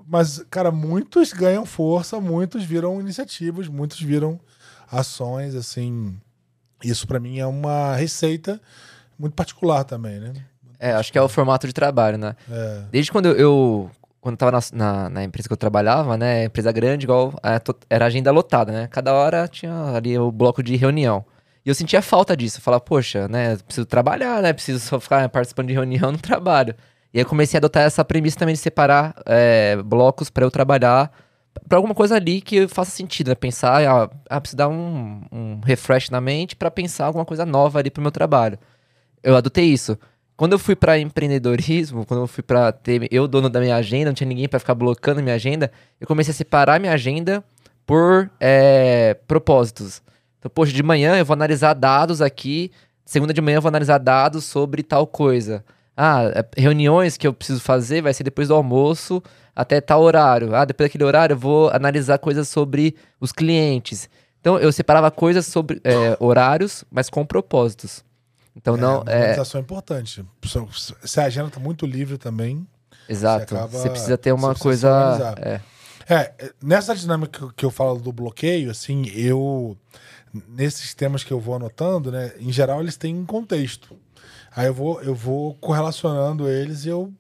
Mas, cara, muitos ganham força, muitos viram iniciativas, muitos viram ações, assim. Isso pra mim é uma receita muito particular também, né? É, acho que é o formato de trabalho, né? É. Desde quando eu quando tava na, na, na empresa que eu trabalhava, né? Empresa grande, igual era agenda lotada, né? Cada hora tinha ali o bloco de reunião. E eu sentia falta disso. Eu falava, poxa, né? Preciso trabalhar, né? Preciso só ficar participando de reunião no trabalho. E aí eu comecei a adotar essa premissa também de separar é, blocos para eu trabalhar para alguma coisa ali que faça sentido, né? Pensar, ah, ah preciso dar um, um refresh na mente para pensar alguma coisa nova ali pro meu trabalho. Eu adotei isso. Quando eu fui para empreendedorismo, quando eu fui para ter eu dono da minha agenda, não tinha ninguém para ficar blocando minha agenda, eu comecei a separar minha agenda por é, propósitos. Então, poxa, de manhã eu vou analisar dados aqui, segunda de manhã eu vou analisar dados sobre tal coisa. Ah, é, reuniões que eu preciso fazer vai ser depois do almoço até tal horário. Ah, depois daquele horário eu vou analisar coisas sobre os clientes. Então eu separava coisas sobre é, horários, mas com propósitos. Então não, é, organização é importante. Se a agenda tá muito livre também. exato. acaba- Você precisa ter uma você coisa, é, É, nessa dinâmica que eu falo do bloqueio, assim, eu. Nesses temas que eu vou anotando, né? Em geral, eles têm um contexto. Aí eu vou, eu vou correlacionando eles e eu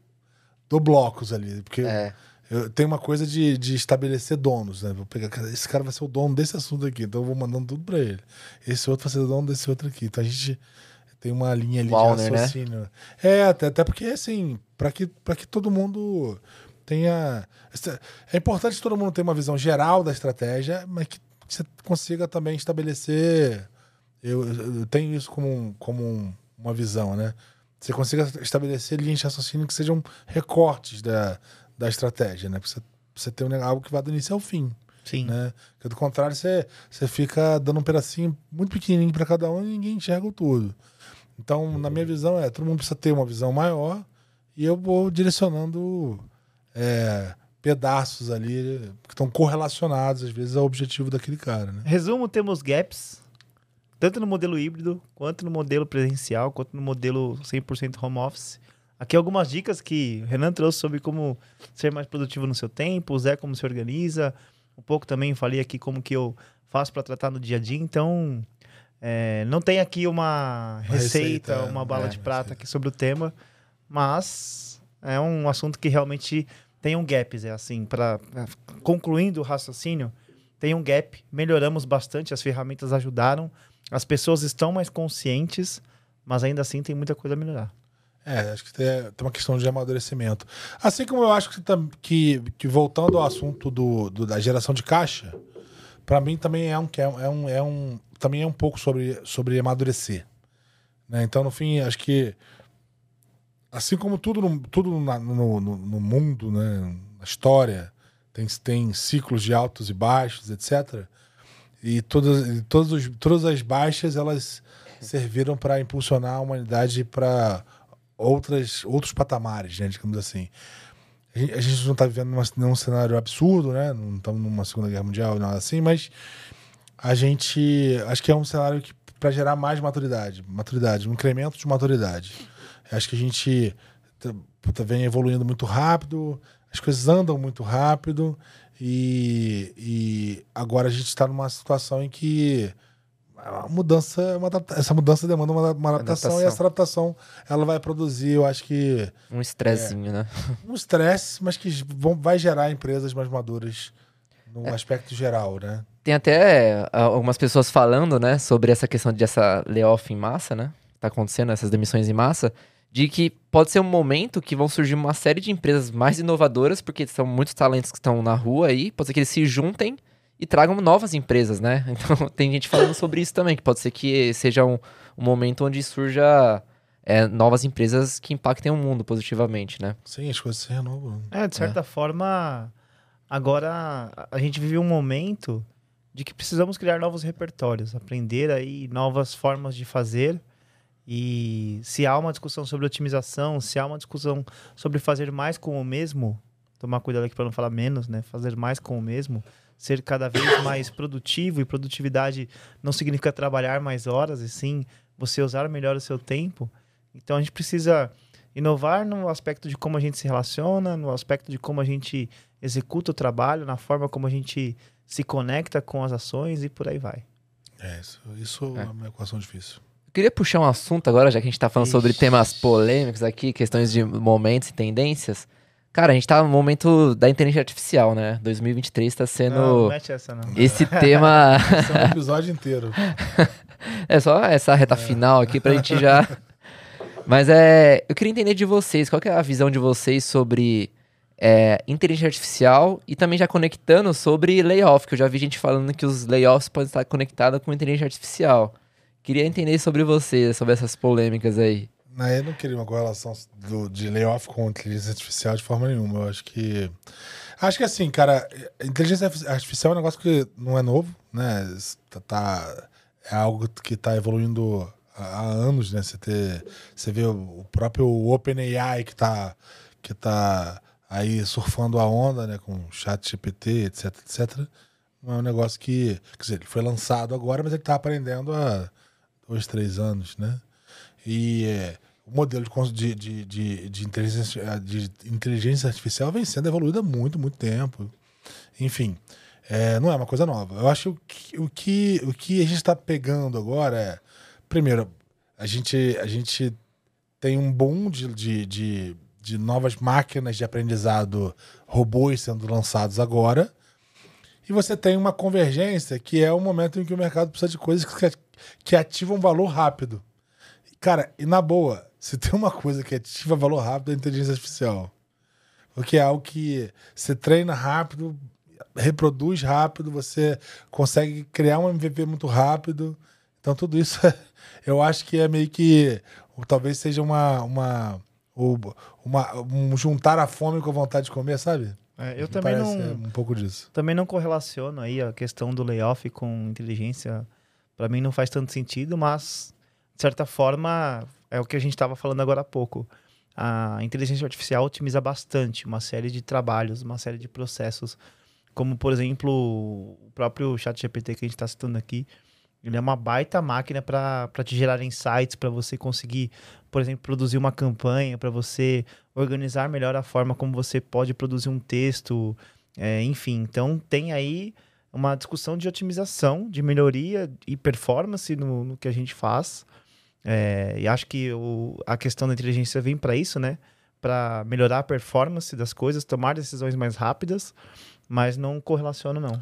dou blocos ali. Porque é, eu tenho uma coisa de, de estabelecer donos, né? Vou pegar, esse cara vai ser o dono desse assunto aqui, então eu vou mandando tudo pra ele. Esse outro vai ser o dono desse outro aqui. Então a gente tem uma linha ali Walner, de né? raciocínio. É, até, até porque, assim, para que, pra que todo mundo tenha. É importante que todo mundo tenha uma visão geral da estratégia, mas que você consiga também estabelecer. Eu, eu tenho isso como, como um- uma visão, né? Você consiga estabelecer linhas de raciocínio que sejam recortes da, da estratégia, né? Pra você, pra você ter um, algo que vá do início ao fim Sim. né? Porque do contrário, você, você fica dando um pedacinho muito pequenininho para cada um e ninguém enxerga o todo. Então, na minha visão, é todo mundo precisa ter uma visão maior e eu vou direcionando é, pedaços ali que estão correlacionados, às vezes, ao objetivo daquele cara, né? Resumo, temos gaps, tanto no modelo híbrido, quanto no modelo presencial, quanto no modelo 100% home office. Aqui algumas dicas que o Renan trouxe sobre como ser mais produtivo no seu tempo, o Zé como se organiza, um pouco também falei aqui como que eu faço para tratar no dia a dia, então é, não tem aqui uma receita, receita, uma bala é, de prata receita. aqui sobre o tema, mas é um assunto que realmente tem um gap, é assim, para concluindo o raciocínio, tem um gap, melhoramos bastante, as ferramentas ajudaram, as pessoas estão mais conscientes, mas ainda assim tem muita coisa a melhorar. É, acho que tem, tem uma questão de amadurecimento. Assim como eu acho que, tam- que, que voltando ao assunto do, do- da geração de caixa, para mim também é é, um- é um, é um também é um pouco sobre, sobre amadurecer. né? Então, no fim, acho que assim como tudo no, tudo na- no, no, no mundo, né, na história, tem, tem ciclos de altos e baixos, etc. E todas, e todos os, todas as baixas elas serviram para impulsionar a humanidade para outras, outros patamares, né, digamos assim. A gente, não está vivendo numa, num cenário absurdo, né? Não estamos numa Segunda Guerra Mundial, nada assim, mas a gente acho que é um cenário que para gerar mais maturidade, maturidade, um incremento de maturidade. Acho que a gente tá, puta, vem evoluindo muito rápido, as coisas andam muito rápido e, e agora a gente está numa situação em que a mudança, é uma essa mudança demanda uma, uma adaptação, e Adaptação. essa adaptação ela vai produzir, eu acho que Um estressinho, né? um estresse, mas que vão, vai gerar empresas mais maduras no É. aspecto geral, né? Tem até ah, algumas pessoas falando, né, sobre essa questão de essa layoff em massa, né? Tá acontecendo, essas demissões em massa, de que pode ser um momento que vão surgir uma série de empresas mais inovadoras, porque são muitos talentos que estão na rua aí, pode ser que eles se juntem e tragam novas empresas, né? Então tem gente falando sobre isso também, que pode ser que seja um, um momento onde surja é, novas empresas que impactem o mundo positivamente, né? Sim, as coisas se renovam. É, de certa forma, agora a- a gente vive um momento de que precisamos criar novos repertórios, aprender aí novas formas de fazer. E se há uma discussão sobre otimização, se há uma discussão sobre fazer mais com o mesmo, tomar cuidado aqui para não falar menos, né? Fazer mais com o mesmo, ser cada vez mais produtivo e produtividade não significa trabalhar mais horas, e sim você usar melhor o seu tempo. Então a gente precisa inovar no aspecto de como a gente se relaciona, no aspecto de como a gente executa o trabalho, na forma como a gente se conecta com as ações e por aí vai. É, isso, isso é. É. uma equação difícil. Eu queria puxar um assunto agora, já que a gente tá falando sobre Ixi. temas polêmicos aqui, questões de momentos e tendências. Cara, a gente tá no momento da inteligência artificial, né? 2023 tá sendo Não, não mete essa não. esse tema. Esse é um episódio inteiro. é só essa reta final aqui pra gente já. Mas é. Eu queria entender de vocês, qual que é a visão de vocês sobre é, inteligência artificial e também já conectando sobre layoff, que eu já vi gente falando que os layoffs podem estar conectados com inteligência artificial. Queria entender sobre vocês, sobre essas polêmicas aí. Não, eu não queria uma correlação do, de layoff com inteligência artificial de forma nenhuma. Eu acho que. Acho que assim, cara, inteligência artificial é um negócio que não é novo, né? Tá, tá- é algo que está evoluindo há, anos, né? Você, ter, você vê o, o próprio OpenAI que está que tá aí surfando a onda, né? Com chat GPT, etc, etc. Não é um negócio que. Quer dizer, ele foi lançado agora, mas ele está aprendendo há dois, três anos, né? E é, o modelo de, de, de, de inteligência, de inteligência artificial vem sendo evoluído há muito, muito tempo. Enfim, é, não é uma coisa nova. Eu acho que o que, o que a gente está pegando agora é, primeiro, a gente, a gente tem um boom de, de, de, de novas máquinas de aprendizado, robôs sendo lançados agora. E você tem uma convergência que é o momento em que o mercado precisa de coisas que, ativam valor rápido. Cara, e na boa, se tem uma coisa que ativa valor rápido é a inteligência artificial. Porque é algo que você treina rápido, reproduz rápido, você consegue criar um MVP muito rápido. Então tudo isso eu acho que é meio que talvez seja uma uma, uma um juntar a fome com a vontade de comer, sabe? É, eu também não um pouco disso. Também não correlaciono aí a questão do layoff com inteligência. Para mim não faz tanto sentido, mas de certa forma é o que a gente estava falando agora há pouco. A inteligência artificial otimiza bastante uma série de trabalhos, uma série de processos como por exemplo o próprio chat GPT que a gente está citando aqui, ele é uma baita máquina para te gerar insights, para você conseguir, por exemplo, produzir uma campanha, para você organizar melhor a forma como você pode produzir um texto, é, enfim. Então, tem aí uma discussão de otimização, de melhoria e performance no, no que a gente faz. É, e acho que o, a questão da inteligência vem para isso, né? Para melhorar a performance das coisas, tomar decisões mais rápidas mas não correlaciono, não.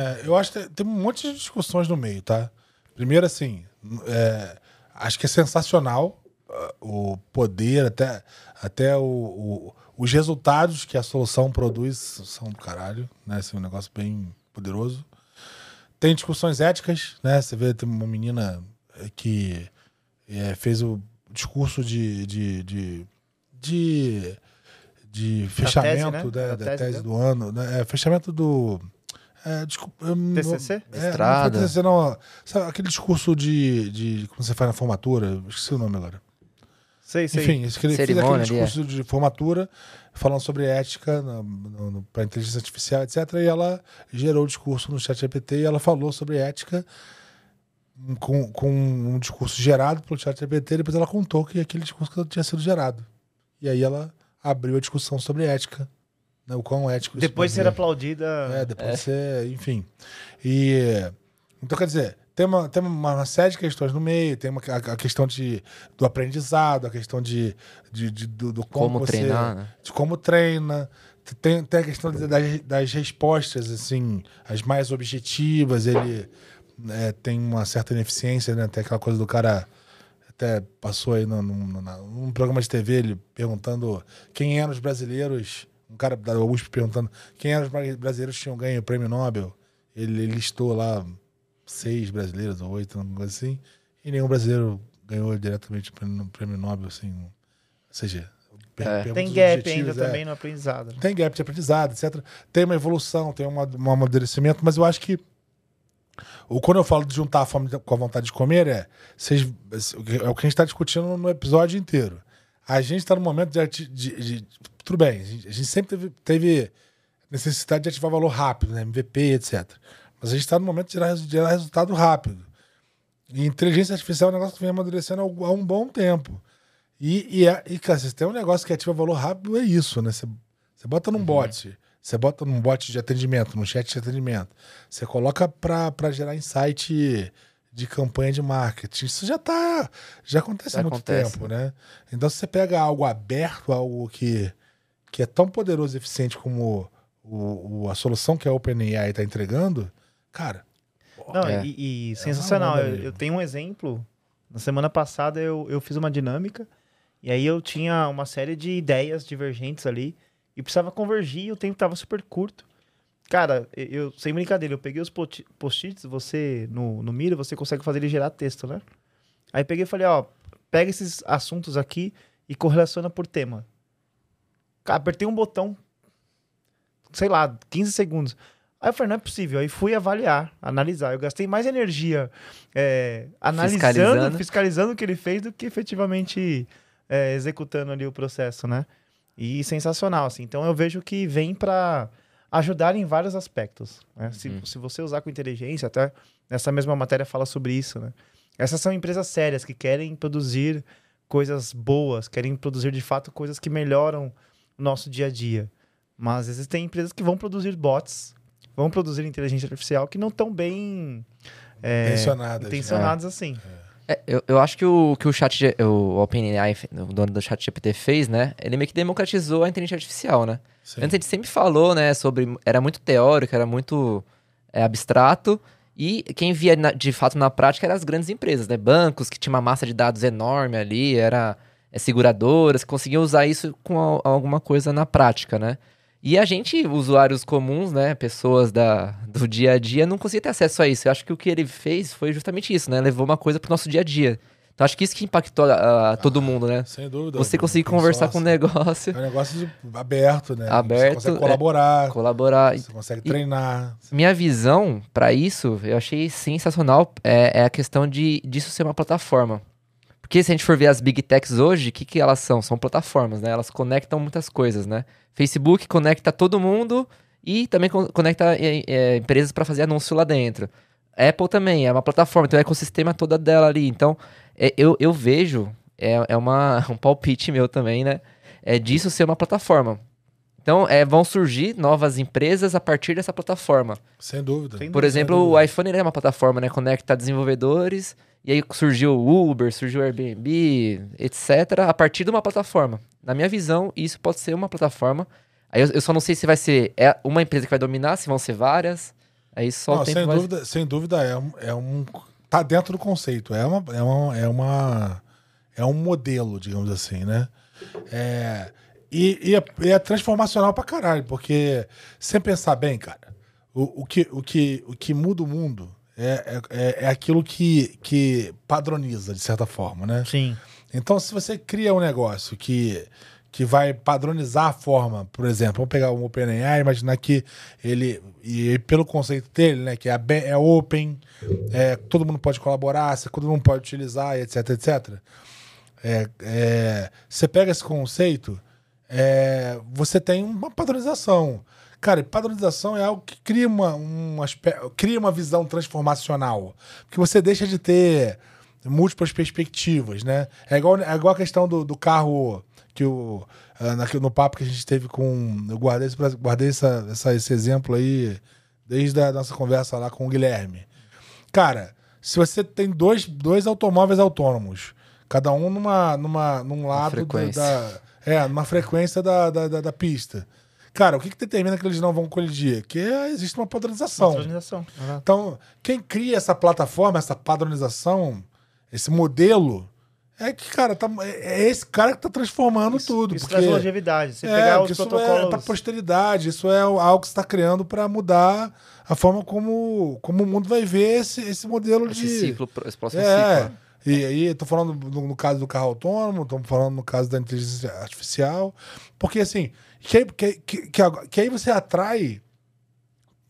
É, eu acho que tem um monte de discussões no meio, tá? Primeiro, assim, é, acho que é sensacional uh, o poder, até, até o, o, os resultados que a solução produz são do caralho, né? Assim, um negócio bem poderoso. Tem discussões éticas, né? Você vê, tem uma menina que é, fez o discurso de, de, de, de de fechamento tese, né? da, da, tese, tese do ano. Né? É, fechamento do. É, desculpa, TCC? Não, é, Estrada. Não TCC, não. Sabe, aquele discurso de, de. Como você faz na formatura? Esqueci o nome agora. Sei, sei. Enfim, ele fez aquele discurso é. de formatura falando sobre ética para inteligência artificial, etc. E ela gerou o discurso no chat GPT e ela falou sobre ética com, com um discurso gerado pelo chat GPT. Depois ela contou que aquele discurso tinha sido gerado. E aí ela abriu a discussão sobre ética. Né, o quão ético Depois de ser aplaudida. É, depois é. de ser, enfim. E. Então, quer dizer, tem uma, tem uma série de questões no meio, tem uma, a, a questão de, do aprendizado, a questão de, de, de do, do, como, como você, treinar, né? de como treina. Tem, tem a questão de, das, das respostas, assim, as mais objetivas. Ele é, tem uma certa ineficiência, né? Tem aquela coisa do cara até passou aí num, num, num, programa de TV, ele perguntando quem eram os brasileiros, um cara da USP perguntando quem eram os brasileiros que tinham ganho o prêmio Nobel. Ele, ele listou lá seis brasileiros ou oito, alguma coisa assim, e nenhum brasileiro ganhou diretamente o prêmio Nobel, assim. Ou seja, é. Tem gap ainda é, também no aprendizado. Tem gap de aprendizado, etc. Tem uma evolução, tem uma, um amadurecimento, mas eu acho que ou quando eu falo de juntar a fome com a vontade de comer, é, vocês, é o que a gente está discutindo no episódio inteiro. A gente está no momento de, de, de, Tudo bem, a gente, a gente sempre teve, teve, necessidade de ativar valor rápido, né? MVP, etc. Mas a gente está no momento de gerar, de gerar resultado rápido. E inteligência artificial é um negócio que vem amadurecendo há um bom tempo. E, e, é, e cara, se tem um negócio que ativa valor rápido, é isso, né? Você, você bota num uhum. bot você bota num bot de atendimento, num chat de atendimento. Você coloca para gerar insight de campanha de marketing. Isso já tá. Já acontece já há muito acontece, tempo, né? Então, se você pega algo aberto, algo que, que é tão poderoso e eficiente como o, o a solução que a OpenAI está entregando, cara. Não, é, e, e é sensacional. Eu, eu, tenho um exemplo. Na semana passada eu, eu fiz uma dinâmica e aí eu tinha uma série de ideias divergentes ali e precisava convergir e o tempo tava super curto. Cara, eu, sem brincadeira, eu peguei os post-its, você, no, no Mira, você consegue fazer ele gerar texto, né? Aí peguei e falei, ó, pega esses assuntos aqui e correlaciona por tema. Cara, apertei um botão, sei lá, 15 segundos. Aí eu falei, não é possível. Aí fui avaliar, analisar. Eu gastei mais energia é, analisando, fiscalizando. fiscalizando o que ele fez do que efetivamente é, executando ali o processo, né? E sensacional, assim. Então eu vejo que vem para ajudar em vários aspectos. Né? Uhum. Se, se você usar com inteligência, até nessa mesma matéria fala sobre isso, né? Essas são empresas sérias que querem produzir coisas boas, querem produzir de fato coisas que melhoram o nosso dia a dia. Mas existem empresas que vão produzir bots, vão produzir inteligência artificial que não estão bem é, intencionadas, intencionadas é. assim. É. É, eu, eu acho que o que o chat, o OpenAI, o dono do chat GPT fez, né? Ele meio que democratizou a inteligência artificial, né? Sim. Antes a gente sempre falou, né, sobre... Era muito teórico, era muito é, abstrato. E quem via na, de fato na prática eram as grandes empresas, né? Bancos que tinham uma massa de dados enorme ali, era é, seguradoras, que conseguiam usar isso com a, alguma coisa na prática, né? E a gente, usuários comuns, né, pessoas da, do dia a dia, não conseguia ter acesso a isso. Eu acho que o que ele fez foi justamente isso, né? Levou uma coisa pro nosso dia a dia. Então acho que isso que impactou a, a todo ah, mundo, né? Sem dúvida. Você conseguir conversar com o negócio. É um negócio aberto, né? Aberto. Você consegue colaborar. É, colaborar. Você consegue treinar. Minha visão para isso, eu achei sensacional, é, é, a questão de disso ser uma plataforma. Porque se a gente for ver as big techs hoje, o que, que elas são? São plataformas, né? Elas conectam muitas coisas, né? Facebook conecta todo mundo e também conecta é, é, empresas para fazer anúncio lá dentro. Apple também é uma plataforma, então é o ecossistema toda dela ali. Então, é, eu, eu vejo, é, é uma, um palpite meu também, né? É disso ser uma plataforma. Então, é, vão surgir novas empresas a partir dessa plataforma. Sem dúvida. Por exemplo, o iPhone é uma plataforma, né? Conecta desenvolvedores e aí surgiu o Uber, surgiu o Airbnb, etc., a partir de uma plataforma. Na minha visão, isso pode ser uma plataforma. Aí eu, eu só não sei se vai ser é uma empresa que vai dominar, se vão ser várias. Aí só não, o tempo sem vai... dúvida, sem dúvida é um, é um tá dentro do conceito. É uma é uma é uma é um modelo, digamos assim, né? É, e, e, é, e é transformacional pra caralho, porque sem pensar bem, cara, o, o, que, o, que, o que muda o mundo é, é, é aquilo que, que padroniza, de certa forma, né? Sim. Então, se você cria um negócio que, que vai padronizar a forma, por exemplo, vamos pegar o OpenAI, imaginar que ele, e pelo conceito dele, né, que é, é open, é, todo mundo pode colaborar, todo mundo pode utilizar, etc, etc. É, é, você pega esse conceito, é, você tem uma padronização. Cara, padronização é algo que cria uma, um cria uma visão transformacional. Porque você deixa de ter múltiplas perspectivas, né? É igual, é igual a questão do, do carro que o, uh, no papo que a gente teve com. Eu guardei, guardei essa, essa, esse exemplo aí desde a nossa conversa lá com o Guilherme. Cara, se você tem dois, dois automóveis autônomos, cada um numa, numa, num lado da. É, numa frequência da, da, da, da pista. Cara, o que, que determina que eles não vão colidir? Que existe uma padronização. Uma padronização. Uhum. Então, quem cria essa plataforma, essa padronização, esse modelo, é que, cara, tá, é, é esse cara que tá transformando isso, tudo. Isso porque, traz longevidade. Você é, pegar os isso protocolos... é pra posteridade, isso é algo que você está criando para mudar a forma como, como o mundo vai ver esse, esse modelo esse de... Ciclo, esse próximo é, ciclo. E aí, tô falando no, no, caso do carro autônomo, estamos falando no caso da inteligência artificial. Porque, assim, que, que, que, que, aí você atrai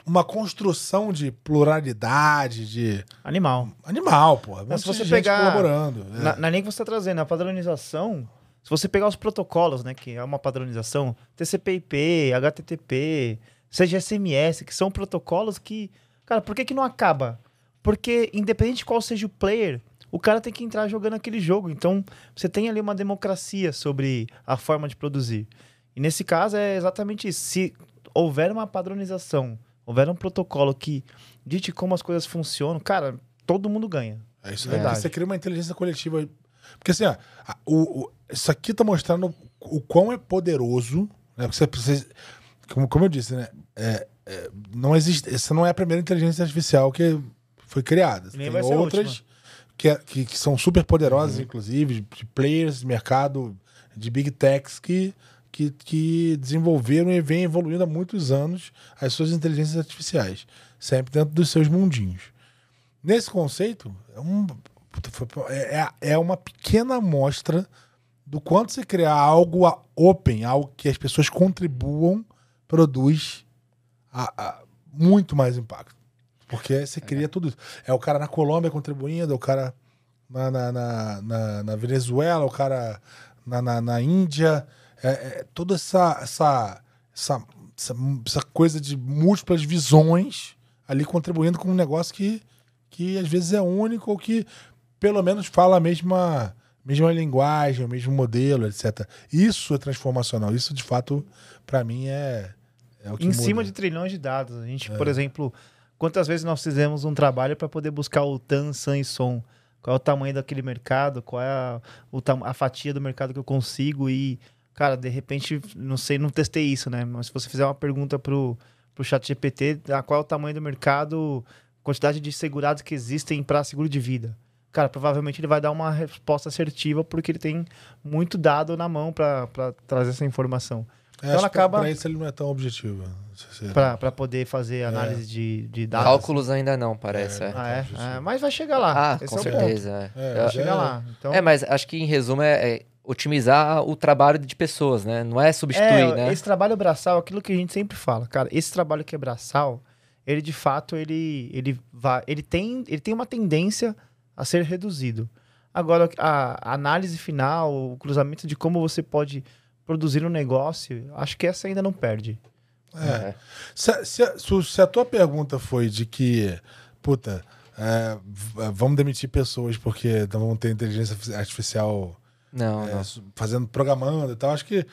uma construção de pluralidade, de. Animal. Animal, pô. Mas se você pegar. Colaborando. É. Na, na nem que você está trazendo, a padronização. Se você pegar os protocolos, né, que é uma padronização, TCP/IP, HTTP, CGSMS, que são protocolos que, cara, por que que não acaba? Porque independente de qual seja o player, o cara tem que entrar jogando aquele jogo. Então, você tem ali uma democracia sobre a forma de produzir. E nesse caso é exatamente isso. Se houver uma padronização, houver um protocolo que dite como as coisas funcionam, cara, todo mundo ganha. É isso aí. Você cria uma inteligência coletiva. Porque assim, ó, o, o, isso aqui tá mostrando o quão é poderoso. Né? Você, você, como, como eu disse, né? É, é, não existe. Essa não é a primeira inteligência artificial que foi criada. Nem Tem outras que, é, que, que, são super poderosas, uhum. inclusive, de players, mercado de big techs que, que, que desenvolveram e vêm evoluindo há muitos anos as suas inteligências artificiais, sempre dentro dos seus mundinhos. Nesse conceito, é, um, é, é, é uma pequena amostra do quanto você criar algo open, algo que as pessoas contribuam, produz a, a muito mais impacto. Porque você cria é. tudo isso. É o cara na Colômbia contribuindo, é o cara na, na, na, na, na Venezuela, o cara na, na, na Índia. É, é, toda essa, essa, essa, essa, coisa de múltiplas visões ali contribuindo com um negócio que, que às vezes é único ou que pelo menos fala a mesma, mesma linguagem, o mesmo modelo, etc. Isso é transformacional. Isso, de fato, para mim é, é o que Em muda. cima de trilhões de dados. A gente, é. por exemplo Quantas vezes nós fizemos um trabalho para poder buscar o tan, san e som qual é o tamanho daquele mercado, qual é a, o, a fatia do mercado que eu consigo e, cara, de repente, não sei, não testei isso, né? Mas se você fizer uma pergunta pro, pro chat GPT, ah, qual é o tamanho do mercado, quantidade de segurados que existem para seguro de vida. Cara, provavelmente ele vai dar uma resposta assertiva porque ele tem muito dado na mão para trazer essa informação. É, então ela acaba. Para isso ele não é tão objetivo. Para poder fazer é. análise é. de, de dados. Cálculos ainda não, parece. É, é. Ah, é? Ah, mas vai chegar lá. Ah, Esse com certeza. É. vai chegar lá. Então... É, mas acho que em resumo é, otimizar o trabalho de pessoas, né? Não é substituir, né? Esse trabalho braçal, aquilo que a gente sempre fala, cara, esse trabalho que é braçal, ele de fato ele ele vai, ele tem ele tem uma tendência a ser reduzido. Agora a, a análise final, o cruzamento de como você pode produzir um negócio, acho que essa ainda não perde. É. é. Se, se, se, a tua pergunta foi de que, puta, é, vamos demitir pessoas porque não vão ter inteligência artificial não, é, não. fazendo, programando e tal, acho que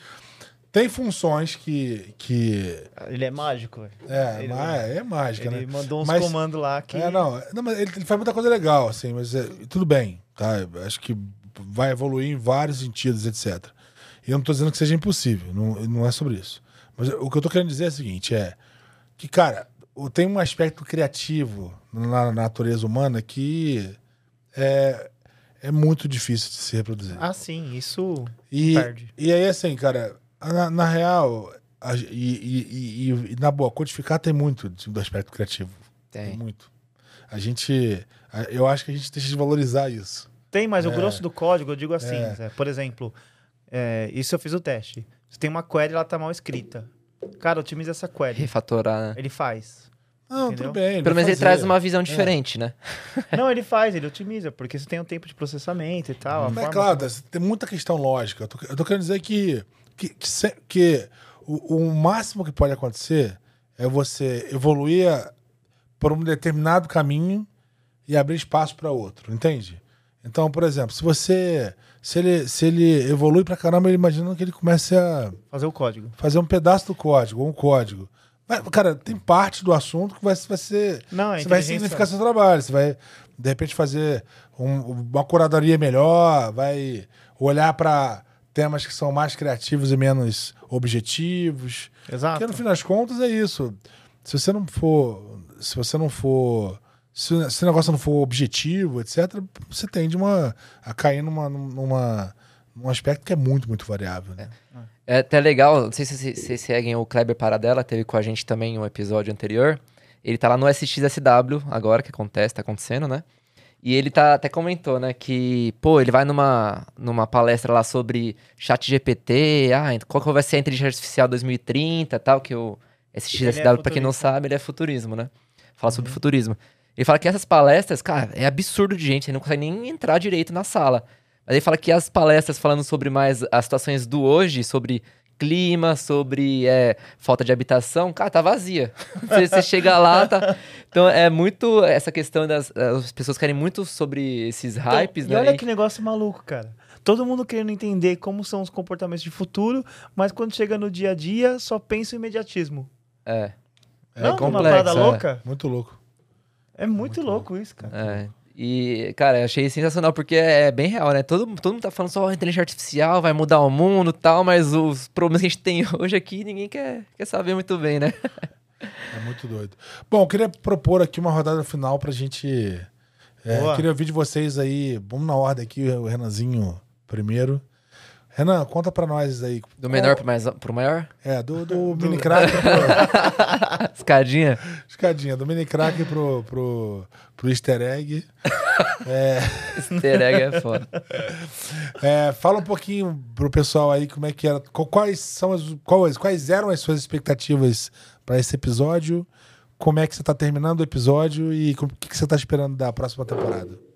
tem funções que. que... Ele é mágico. É, ele, é, é mágica, ele né? mandou uns mas, comandos lá que. É, não, não mas ele, ele, faz muita coisa legal, assim, mas é, tudo bem, tá? Acho que vai evoluir em vários sentidos, etc. E eu não estou dizendo que seja impossível, não, não é sobre isso. Mas o que eu estou querendo dizer é o seguinte: é que, cara, tem um aspecto criativo na natureza humana que é, é muito difícil de se reproduzir. Ah, sim, isso e, perde. E aí, assim, cara, na, na real, a, e, e, e, na boa, codificar tem muito do aspecto criativo. Tem. tem muito. A gente. Eu acho que a gente deixa de valorizar isso. Tem, mas é. o grosso do código, eu digo assim, é. por exemplo, é, isso eu fiz o teste. Você tem uma query, ela tá mal escrita. Cara, otimiza essa query. Refatorar, né? Ele faz. Não, entendeu? tudo bem. Pelo menos ele traz uma visão é. diferente, é. né? Não, ele faz, ele otimiza, porque você tem um tempo de processamento e tal. Mas é claro, tem muita questão lógica. Eu tô, eu tô querendo dizer que que, que, que o, o, máximo que pode acontecer é você evoluir por um determinado caminho e abrir espaço para outro, entende? Então, por exemplo, se você se ele, se ele evolui para caramba, ele imagina que ele comece a fazer o código, fazer um pedaço do código, um código. Mas, cara, tem parte do assunto que vai, vai ser. Não, você vai significar seu trabalho. Você vai, de repente, fazer um, uma curadoria melhor, vai olhar para temas que são mais criativos e menos objetivos. Exato. Porque no fim das contas é isso. Se você não for. Se você não for. Se, se o negócio não for objetivo, etc., você tende uma, a cair numa, numa, num aspecto que é muito, muito variável. Né? É. é até legal, não sei se vocês seguem o Kleber Paradela, teve com a gente também um episódio anterior. Ele tá lá no SXSW agora, que acontece, tá acontecendo, né? E ele tá, até comentou, né, que, pô, ele vai numa, numa palestra lá sobre chat GPT, ah, qual que vai ser a inteligência artificial 2030 tal, que o SXSW, é pra quem não sabe, ele é futurismo, né? Fala uhum. sobre futurismo. Ele fala que essas palestras, cara, é absurdo de gente, ele não consegue nem entrar direito na sala. Mas ele fala que as palestras falando sobre mais as situações do hoje, sobre clima, sobre é, falta de habitação, cara, tá vazia. você, você, chega lá, tá. Então é muito essa questão das. As pessoas querem muito sobre esses então, hypes, então, né? E olha que negócio maluco, cara. Todo mundo querendo entender como são os comportamentos de futuro, mas quando chega no dia a dia, só pensa em imediatismo. É. é Não, complexo, uma parada é. louca? Muito louco. É muito, muito louco, louco isso, cara. É. E, cara, eu achei sensacional, porque é bem real, né? Todo, todo mundo tá falando só inteligência artificial, vai mudar o mundo e tal, mas os problemas que a gente tem hoje aqui, ninguém quer, quer saber muito bem, né? É muito doido. Bom, eu queria propor aqui uma rodada final pra gente. É, queria ouvir de vocês aí. Vamos na ordem aqui, o Renanzinho primeiro. Renan, conta pra nós aí. Do menor pro, mais, pro maior? É, do, do, do... mini crack pro... Escadinha? Escadinha, do mini crack pro, pro, pro easter egg. é... Easter egg é foda. É, fala um pouquinho pro pessoal aí como é que era, quais são as, quais, quais eram as suas expectativas para esse episódio, como é que você tá terminando o episódio e o que, que você tá esperando da próxima temporada.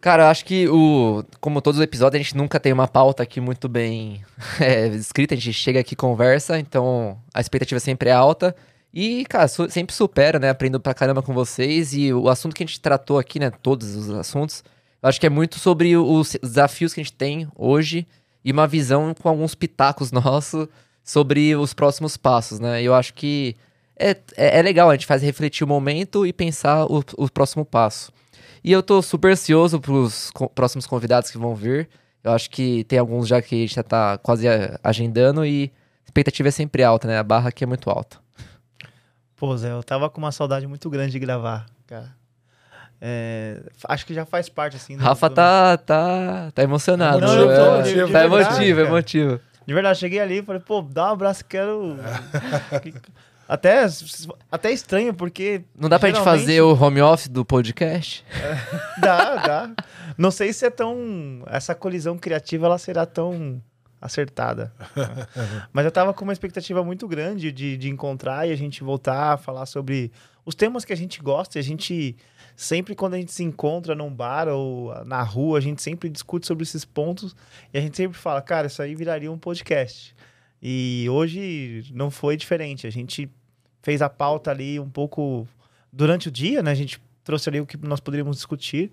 Cara, eu acho que o, como todos os episódios, a gente nunca tem uma pauta aqui muito bem é, escrita, a gente chega aqui conversa, então a expectativa sempre é alta. E, cara, su sempre supera, né? Aprendo pra caramba com vocês. E o assunto que a gente tratou aqui, né? Todos os assuntos, eu acho que é muito sobre os desafios que a gente tem hoje e uma visão com alguns pitacos nossos sobre os próximos passos, né? Eu acho que é, é, é legal, a gente faz refletir o momento e pensar o, o próximo passo. E eu tô super ansioso pros co- próximos convidados que vão vir. Eu acho que tem alguns já que a gente já tá quase agendando e a expectativa é sempre alta, né? A barra aqui é muito alta. Pô, Zé, eu tava com uma saudade muito grande de gravar, cara. É, acho que já faz parte, assim. Rafa do- tá, tá, tá emocionado. Não, eu tô, é, de- de tá verdade, emotivo, cara. emotivo. De verdade, cheguei ali e falei, pô, dá um abraço, quero. Até, até estranho, porque. Não dá pra gente geralmente- fazer o home office do podcast? Dá, dá. Não sei se é tão. Essa colisão criativa ela será tão acertada. Mas eu tava com uma expectativa muito grande de, de encontrar e a gente voltar a falar sobre os temas que a gente gosta. E a gente sempre, quando a gente se encontra num bar ou na rua, a gente sempre discute sobre esses pontos e a gente sempre fala, cara, isso aí viraria um podcast. E hoje não foi diferente. A gente fez a pauta ali um pouco durante o dia, né? A gente trouxe ali o que nós poderíamos discutir.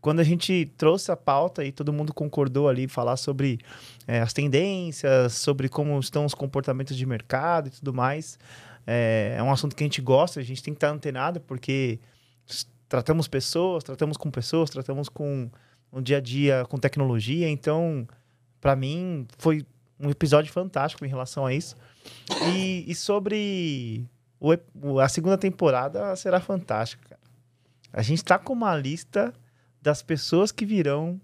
Quando a gente trouxe a pauta e todo mundo concordou ali falar sobre eh, as tendências, sobre como estão os comportamentos de mercado e tudo mais, é, é um assunto que a gente gosta, a gente tem que estar antenado, porque tratamos pessoas, tratamos com pessoas, tratamos com o dia a dia, com tecnologia. Então, para mim, foi um episódio fantástico em relação a isso. E, e sobre o a segunda temporada será fantástica. A gente tá com uma lista das pessoas que virão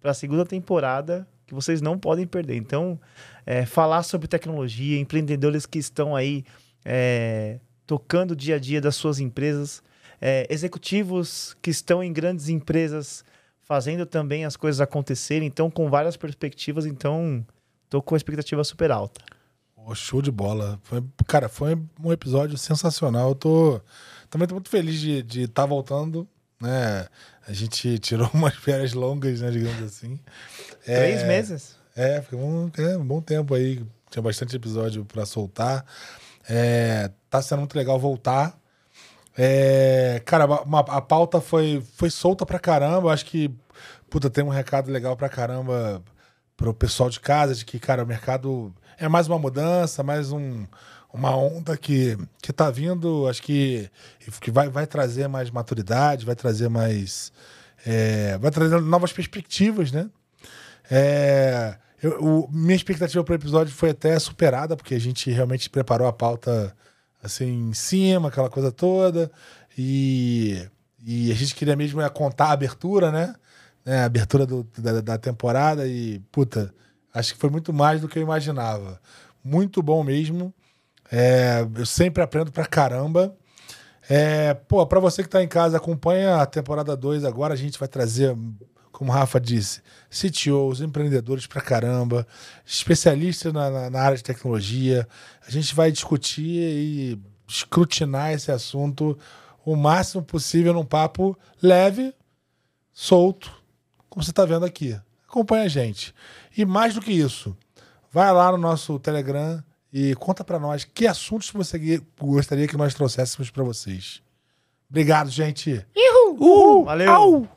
para a segunda temporada que vocês não podem perder. Então, é, falar sobre tecnologia, empreendedores que estão aí é, tocando o dia a dia das suas empresas, é, executivos que estão em grandes empresas fazendo também as coisas acontecerem, então com várias perspectivas, então tô com a expectativa super alta. Pô, show de bola. Foi, cara, foi um episódio sensacional. Eu tô também tô muito feliz de estar voltando, né? A gente tirou umas férias longas, né, digamos assim. É, Três meses. É, foi um, é, um bom tempo aí. Tinha bastante episódio pra soltar. É, tá sendo muito legal voltar. É, cara, uma- a pauta foi, foi solta pra caramba. Acho que, puta, tem um recado legal pra caramba pro pessoal de casa, de que, cara, o mercado é mais uma mudança, mais um, uma onda que, que tá vindo, acho que, que vai, vai trazer mais maturidade, vai trazer mais. é, vai trazer novas perspectivas, né? É, eu- o- minha expectativa para o episódio foi até superada, porque a gente realmente preparou a pauta assim em cima, aquela coisa toda. E, e a gente queria mesmo é contar a abertura, né? Né, abertura do- da, da temporada. E, puta, acho que foi muito mais do que eu imaginava. Muito bom mesmo. É, eu sempre aprendo pra caramba. É, pô, pra você que tá em casa, acompanha a temporada 2 agora. A gente vai trazer, como o Rafa disse, CTOs, empreendedores pra caramba, especialistas na, na- na área de tecnologia. A gente vai discutir e escrutinar esse assunto o máximo possível num papo leve, solto, como você está vendo aqui. Acompanha a gente. E mais do que isso, vai lá no nosso Telegram e conta para nós que assuntos você gostaria que nós trouxéssemos para vocês. Obrigado, gente. Valeu! Au!